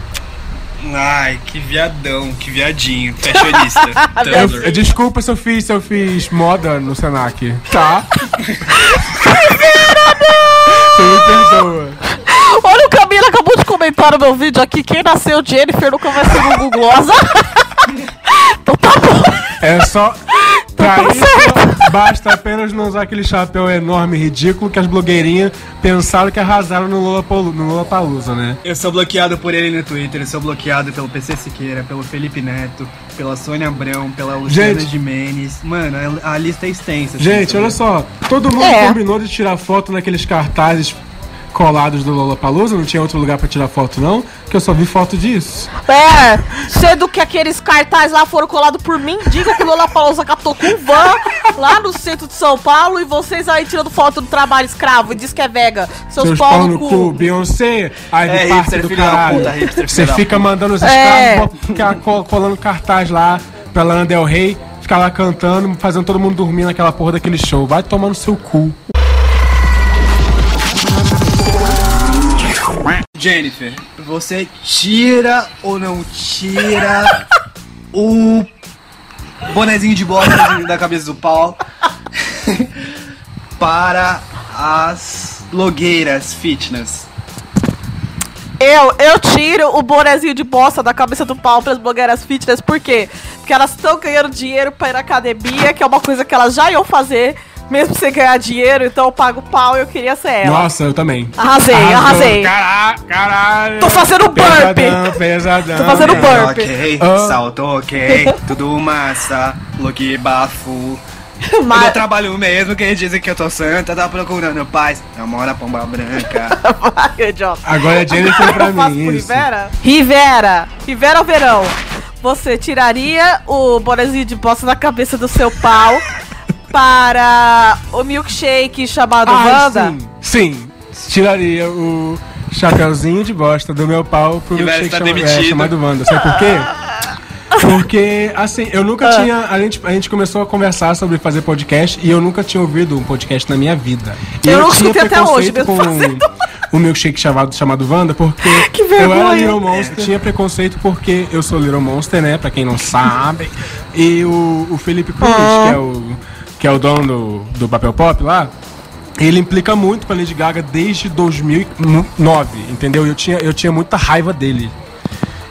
Ai, que viadão, que viadinho. Fashionista. Eu, eu- desculpa se eu fiz, se eu fiz moda no Senac, tá? Você me perdoa. Olha o Camila acabou de comentar no meu vídeo aqui. Quem nasceu Jennifer nunca vai ser um Googlosa. então tá bom. É só. Pra tá isso, basta apenas não usar aquele chapéu enorme e ridículo que as blogueirinhas pensaram que arrasaram no Lollapalooza, no Lollapalooza, né? Eu sou bloqueado por ele no Twitter, eu sou bloqueado pelo PC Siqueira, pelo Felipe Neto, pela Sônia Abrão, pela Luciana Gente. Jimenez. Mano, a, a lista é extensa. assim, Gente, olha só. Todo mundo É. combinou de tirar foto naqueles cartazes colados do Lollapalooza. Não tinha outro lugar pra tirar foto, não. Que eu só vi foto disso. É, sendo que aqueles cartazes lá foram colados por mim, diga que o Lola Pausa catou com van lá no centro de São Paulo e vocês aí tirando foto do trabalho escravo e diz que é vega. Seus, Seus pau no cu. Beyoncé, aí É, de parte hipster do caralho. puta, hipster Você fica mandando os É. escravos co- colando cartaz lá pra Lana Del Rey, ficar lá cantando, fazendo todo mundo dormir naquela porra daquele show. Vai tomar no seu cu. Jennifer, você tira ou não tira o bonezinho de bosta da cabeça do pau para as blogueiras fitness? Eu, eu tiro o bonezinho de bosta da cabeça do pau pras blogueiras fitness, por quê? Porque elas estão ganhando dinheiro pra ir na academia, que é uma coisa que elas já iam fazer mesmo sem ganhar dinheiro, então eu pago pau e eu queria ser ela. Nossa, eu também. Arrasei, Arrasou. arrasei. Caralho, caralho. Tô fazendo burp. Pesadão, pesadão. Tô fazendo burp. Ok, Ah. salto ok, tudo massa, look bafo. Mas- Eu trabalho mesmo, quem dizem que eu tô santa, tá procurando paz. Namora pomba branca. Vai, idiota. Agora é Jennifer pra Eu faço mim. Rivera? Rivera. Rivera ou verão? Você tiraria o bonezinho de bosta da cabeça do seu pau para o milkshake chamado Ah, Wanda? sim, sim. Tiraria o chapeuzinho de bosta do meu pau pro E meu vai shake estar chama- é, chamado Wanda. Sabe por quê? Porque, assim, eu nunca Ah. tinha. A gente, a gente começou a conversar sobre fazer podcast e eu nunca tinha ouvido um podcast na minha vida. E Eu não tinha escutei até hoje, com o milkshake chamado, chamado Wanda, porque Que eu era. Little Monster. Tinha preconceito porque eu sou Little Monster, né? Pra quem não sabe. E o, o Felipe Cruz, Ah. que é o, que é o dono do, do Papel Pop lá. Ele implica muito com a Lady Gaga desde 2009, entendeu? Eu tinha, eu tinha muita raiva dele.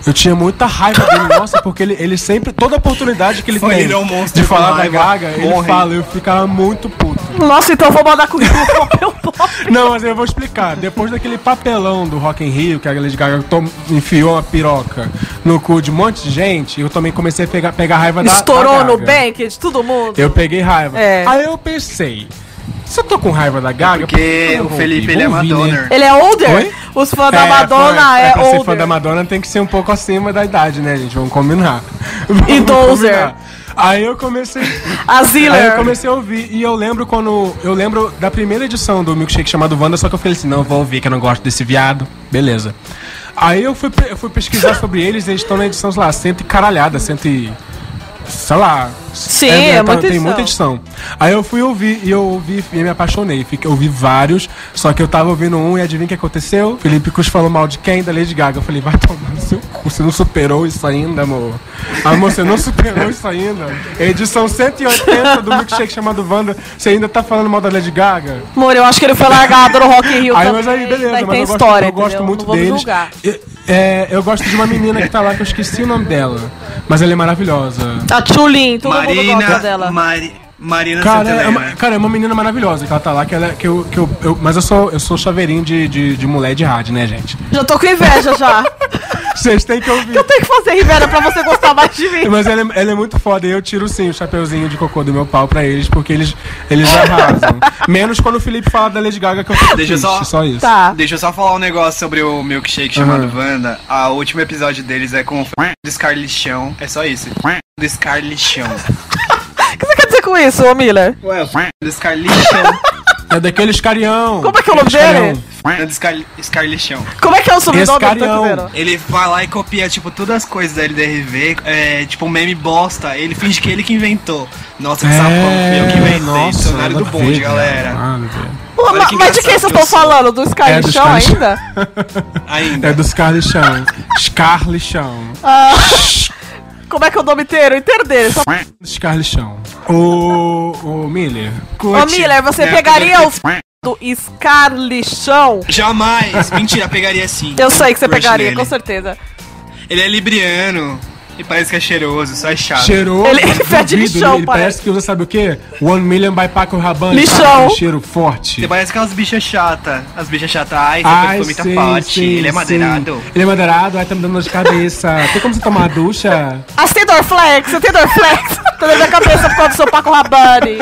Eu tinha muita raiva dele, nossa, porque ele, ele sempre, toda oportunidade que ele Foi tem Little Monster de falar com da Gaga, ele morre. fala, eu ficava muito puto. Nossa, então eu vou mandar currículo pro papel pop. Não, mas eu vou explicar. Depois daquele papelão do Rock in Rio, que a Lady Gaga tom- enfiou uma piroca no cu de um monte de gente, eu também comecei a pegar, pegar raiva da Estourou da no Gaga. bank de todo mundo. Eu peguei raiva. É. Aí eu pensei, eu tô com raiva da Gaga... que Porque o Felipe, ele é né? Madonna. Ele é older? Oi? Os fãs da Madonna fã- é, pra ser fã older. da Madonna tem que ser um pouco acima da idade, né, gente? Vamos combinar. E dozer. Aí eu comecei. A Aí eu Ziller. comecei a ouvir. E eu lembro quando. Eu lembro da primeira edição do Milkshake chamado Wanda, só que eu falei assim: não, vou ouvir que eu não gosto desse viado. Beleza. Aí eu fui, eu fui pesquisar sobre eles, eles estão na edição, sei lá, cento e caralhada, cento e. Sei lá. Sim, é tá- muita Tem muita edição. Aí eu fui ouvir e eu ouvi e me apaixonei. Fiquei, ouvi vários, só que eu tava ouvindo um e adivinha o que aconteceu? Felipe Cruz falou mal de quem? Da Lady Gaga. Eu falei, vai tomar no seu cu, você não superou isso ainda, amor. Amor, você não superou isso ainda. Edição 180 do milkshake chamado Wanda, você ainda tá falando mal da Lady Gaga? Amor, eu acho que ele foi largado no Rock in Rio Aí, também. mas aí, beleza, mas tem eu gosto, história, eu gosto muito Não vou me deles. julgar. Eu, é, eu gosto de uma menina que tá lá, que eu esqueci o nome dela. Mas ela é maravilhosa. A Tchulin, todo mundo gosta Marina, dela. Mari, Marina Cara, é uma, cara, é uma menina maravilhosa que ela tá lá, que, ela, é- que, eu, que eu, eu- Mas eu sou, eu sou chaveirinho de, de, de mulher de rádio, né, gente? Já tô com inveja já. Vocês têm que ouvir. Eu tenho que fazer Rivera pra você gostar mais de mim. Mas ela, é- ela é muito foda e eu tiro sim o chapeuzinho de cocô do meu pau pra eles, porque eles, eles arrasam. Menos quando o Felipe fala da Lady Gaga que eu fico Deixa eu triste, só- só isso. Tá. Deixa eu só falar um negócio sobre o milkshake chamado Wanda. A último episódio deles é com o do Scarlichão. É só isso. Do Scarlichão. O com isso, ô Miller? Ué, o do Scarlichão. É daqueles carião. Como é que é o nome dele? É do Scar Scarlichão. Como é que é o sobrenome? Escarião. entendendo. Ele vai lá e copia, tipo, todas as coisas da LDRV, é, tipo, um meme bosta. Ele finge que ele que inventou. Nossa, que sapão, fui eu que inventei. Dicionário do É, a bonde, galera. nada a ver. Pô, Olha ma- que mas de quem vocês estão que eu sou. falando? Do É, do Scarlichão Scarlichão. ainda? Ainda. É do Scarlichão. Scarlichão. Como é que é o nome inteiro? Inteiro dele. Só... Scarlichão. O, o Miller. Ô Curte. Miller, você É, pegaria o porque- f... do Scarlichão? Jamais! Mentira, pegaria sim. Eu sei que você Crush pegaria, nele. com certeza. Ele é libriano. E parece que é cheiroso, só é chato. Cheirou. Ele- ele fede lixão, ele parece. parece que usa, sabe o quê? One Million by Paco Rabanne. Lixão. Um cheiro forte. Ele parece aquelas bichas chatas. As bichas chatas. Ai, Ai, perfume tá sim, forte. sim, Ele é sim. madeirado. Ele é madeirado, ai tá me dando dor de cabeça. Tem como você tomar uma ducha? Ah, você tem Dorflex? Você tem Dorflex? Tá na minha cabeça por causa do seu Paco Rabanne.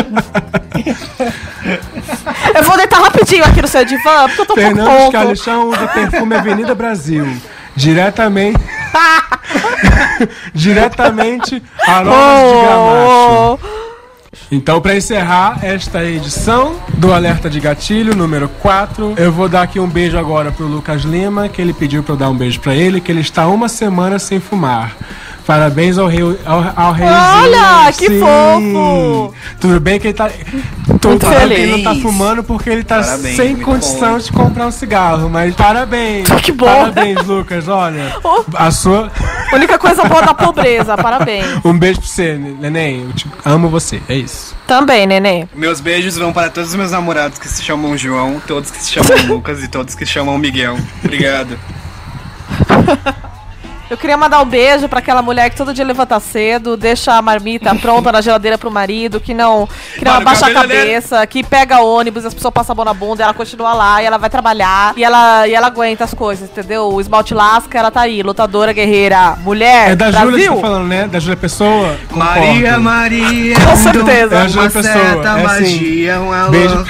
Eu vou deitar rapidinho aqui no seu divã, porque eu tô um pouco Fernando tonto. Scarlichão usa perfume Avenida Brasil. Diretamente. Diretamente aromas de gramacho. Oh, Então, para encerrar esta edição do Alerta de Gatilho, número 4, eu vou dar aqui um beijo agora pro Lucas Lima, que ele pediu para eu dar um beijo para ele, que ele está uma semana sem fumar. Parabéns ao rei, ao, ao reizinho. Olha, que sim. fofo. Tudo bem que ele tá. Tô Muito falando que feliz. ele não tá fumando porque ele tá Parabéns, sem condição bom. de comprar um cigarro, mas parabéns. Que bom. Parabéns, Lucas, olha. Oh. A sua. Única coisa boa da pobreza, parabéns. Um beijo pra você, neném. Eu te amo você, é isso. Também, neném. Meus beijos vão para todos os meus namorados que se chamam João, todos que se chamam Lucas e todos que se chamam Miguel. Obrigado. Eu queria mandar um beijo pra aquela mulher que todo dia levanta cedo, deixa a marmita pronta na geladeira pro marido, que não, que não Mano, abaixa a cabeleireiro. cabeça, que pega ônibus, as pessoas passam a mão na bunda, e ela continua lá, e ela vai trabalhar, e ela, e ela aguenta as coisas, entendeu? O esmalte lasca, ela tá aí, lutadora, guerreira, mulher, É da Júlia que Brasil. você tá falando, né? Da Júlia Pessoa? Maria. Maria. Com certeza. É a Júlia Pessoa, certa é assim, magia, um alô. Beijo.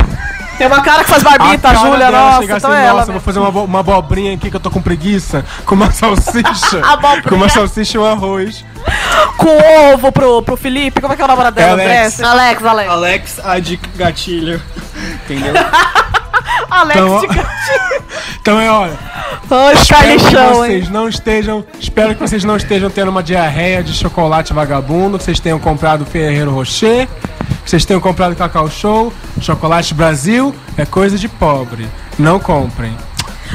Tem uma cara que faz barbita, a Júlia, dela nossa, chegar então assim, é ela. Nossa, vou fazer uma, uma abobrinha aqui que eu tô com preguiça. Com uma salsicha. Com uma salsicha e um arroz. Com ovo pro, pro Felipe, como é que é o namorado dela? Alex. André? Alex, Alex. Alex, a de gatilho. Entendeu? Alex Então, de gatinho. Então é, olha. Ai, Espero que carnichão, hein? vocês não estejam. Espero que vocês não estejam tendo uma diarreia de chocolate vagabundo, que vocês tenham comprado Ferreiro Rocher, que vocês tenham comprado Cacau Show, Chocolate Brasil, é coisa de pobre. Não comprem.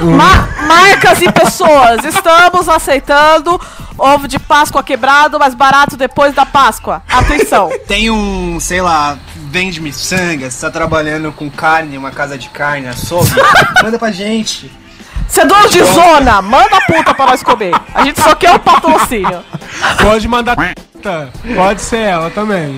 Um- Ma- marcas e pessoas, estamos aceitando ovo de Páscoa quebrado, mais barato depois da Páscoa. Atenção. Tem um, sei lá, vende miçanga, você tá trabalhando com carne, uma casa de carne, açougue, manda pra gente. Você é dono de zona, manda a puta pra nós comer. A gente só quer o patrocínio. Pode mandar. Pode ser ela também.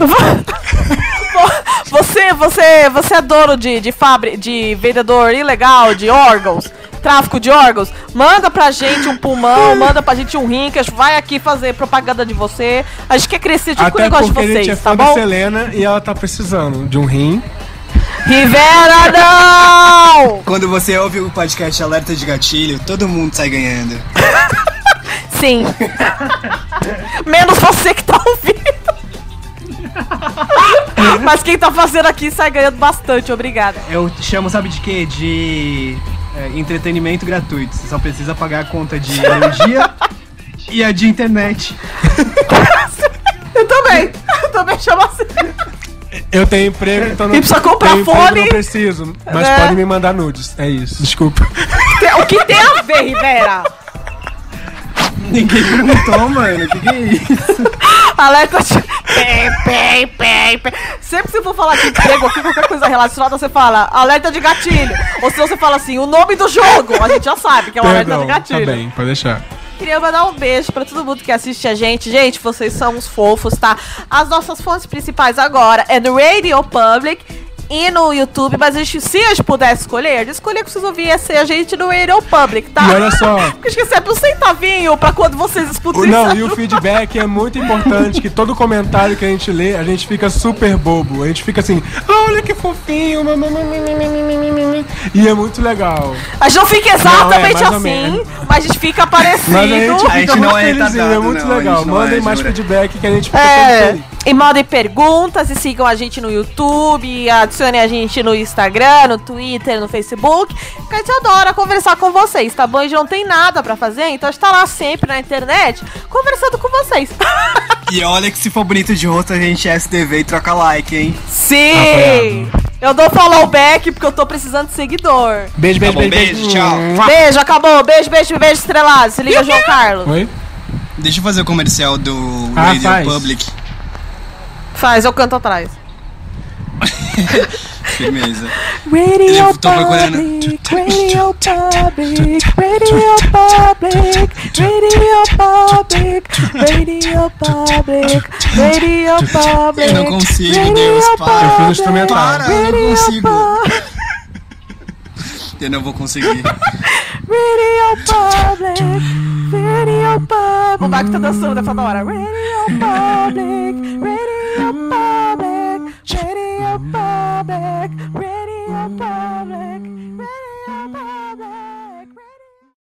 Você, você, você é dono de, de, fabri de vendedor ilegal de órgãos, tráfico de órgãos, manda pra gente um pulmão, manda pra gente um rim, que a gente vai aqui fazer propaganda de você. A gente quer crescer junto com o negócio de porque a gente é vocês, tá bom? Selena e ela tá precisando de um rim. Rivera, não! Quando você ouve o podcast Alerta de Gatilho, todo mundo sai ganhando. Sim. Menos você que tá ouvindo. Mas quem tá fazendo aqui sai ganhando bastante, obrigada. Eu chamo, sabe de quê? De é, entretenimento gratuito. Você só precisa pagar a conta de energia e a de internet. Eu também. Eu também chamo assim. Eu tenho emprego, então não. E precisa comprar tenho emprego, fone. Não preciso, mas É. pode me mandar nudes. É isso. Desculpa. O que tem a ver, Rivera? Ninguém perguntou, mano. O que, que é isso? Alerta de. Pem, pem, pem, pem. Sempre que você for falar de emprego aqui, qualquer coisa relacionada, você fala alerta de gatilho. Ou se você fala assim, o nome do jogo, a gente já sabe que é o alerta Perdão, de gatilho. tá bem, pode deixar. Queria mandar um beijo pra todo mundo que assiste a gente. Gente, vocês são uns fofos, tá? As nossas fontes principais agora é no Radio Public e no YouTube, mas a gente, se a gente pudesse escolher, a escolher que vocês ouviam a gente no Radio Public, tá? E olha só. Porque esqueci, é um centavinho pra quando vocês escutarem Não, e o feedback é muito importante, que todo comentário que a gente lê, a gente fica super bobo. A gente fica assim, olha que fofinho. E é muito legal. A gente não fica exatamente não, é, assim, mas a gente fica parecido. Mas a gente, a gente não é É muito não, legal. Mandem é mais feedback que a gente fica é. todo feliz e mandem perguntas e sigam a gente no YouTube, adicionem a gente no Instagram, no Twitter, no Facebook. Que a gente adora conversar com vocês, tá bom? A gente não tem nada pra fazer, então a gente tá lá sempre na internet conversando com vocês. E olha que se for bonito de rosto, a gente é SDV e troca like, hein? Sim! Eu dou follow back porque eu tô precisando de seguidor. Beijo, beijo, bom, beijo, beijo, tchau. Beijo, acabou. Beijo, beijo, beijo estrelado. Se liga, João Carlos. Oi? Deixa eu fazer o comercial do Ah, Radio faz. Public. Faz, eu canto atrás. Firmeza. Radio. Public, Radio Public, Radio Public, Radio Public, Radio Public, Radio Public. Eu não consigo, Radio Deus, para. Eu o instrumental. Para, eu não Radio consigo. Eu não vou conseguir. Radio Public, Radio Public. O Baco tá dançando nessa hora. Radio Public, Radio Public, Radio Public, Radio Public.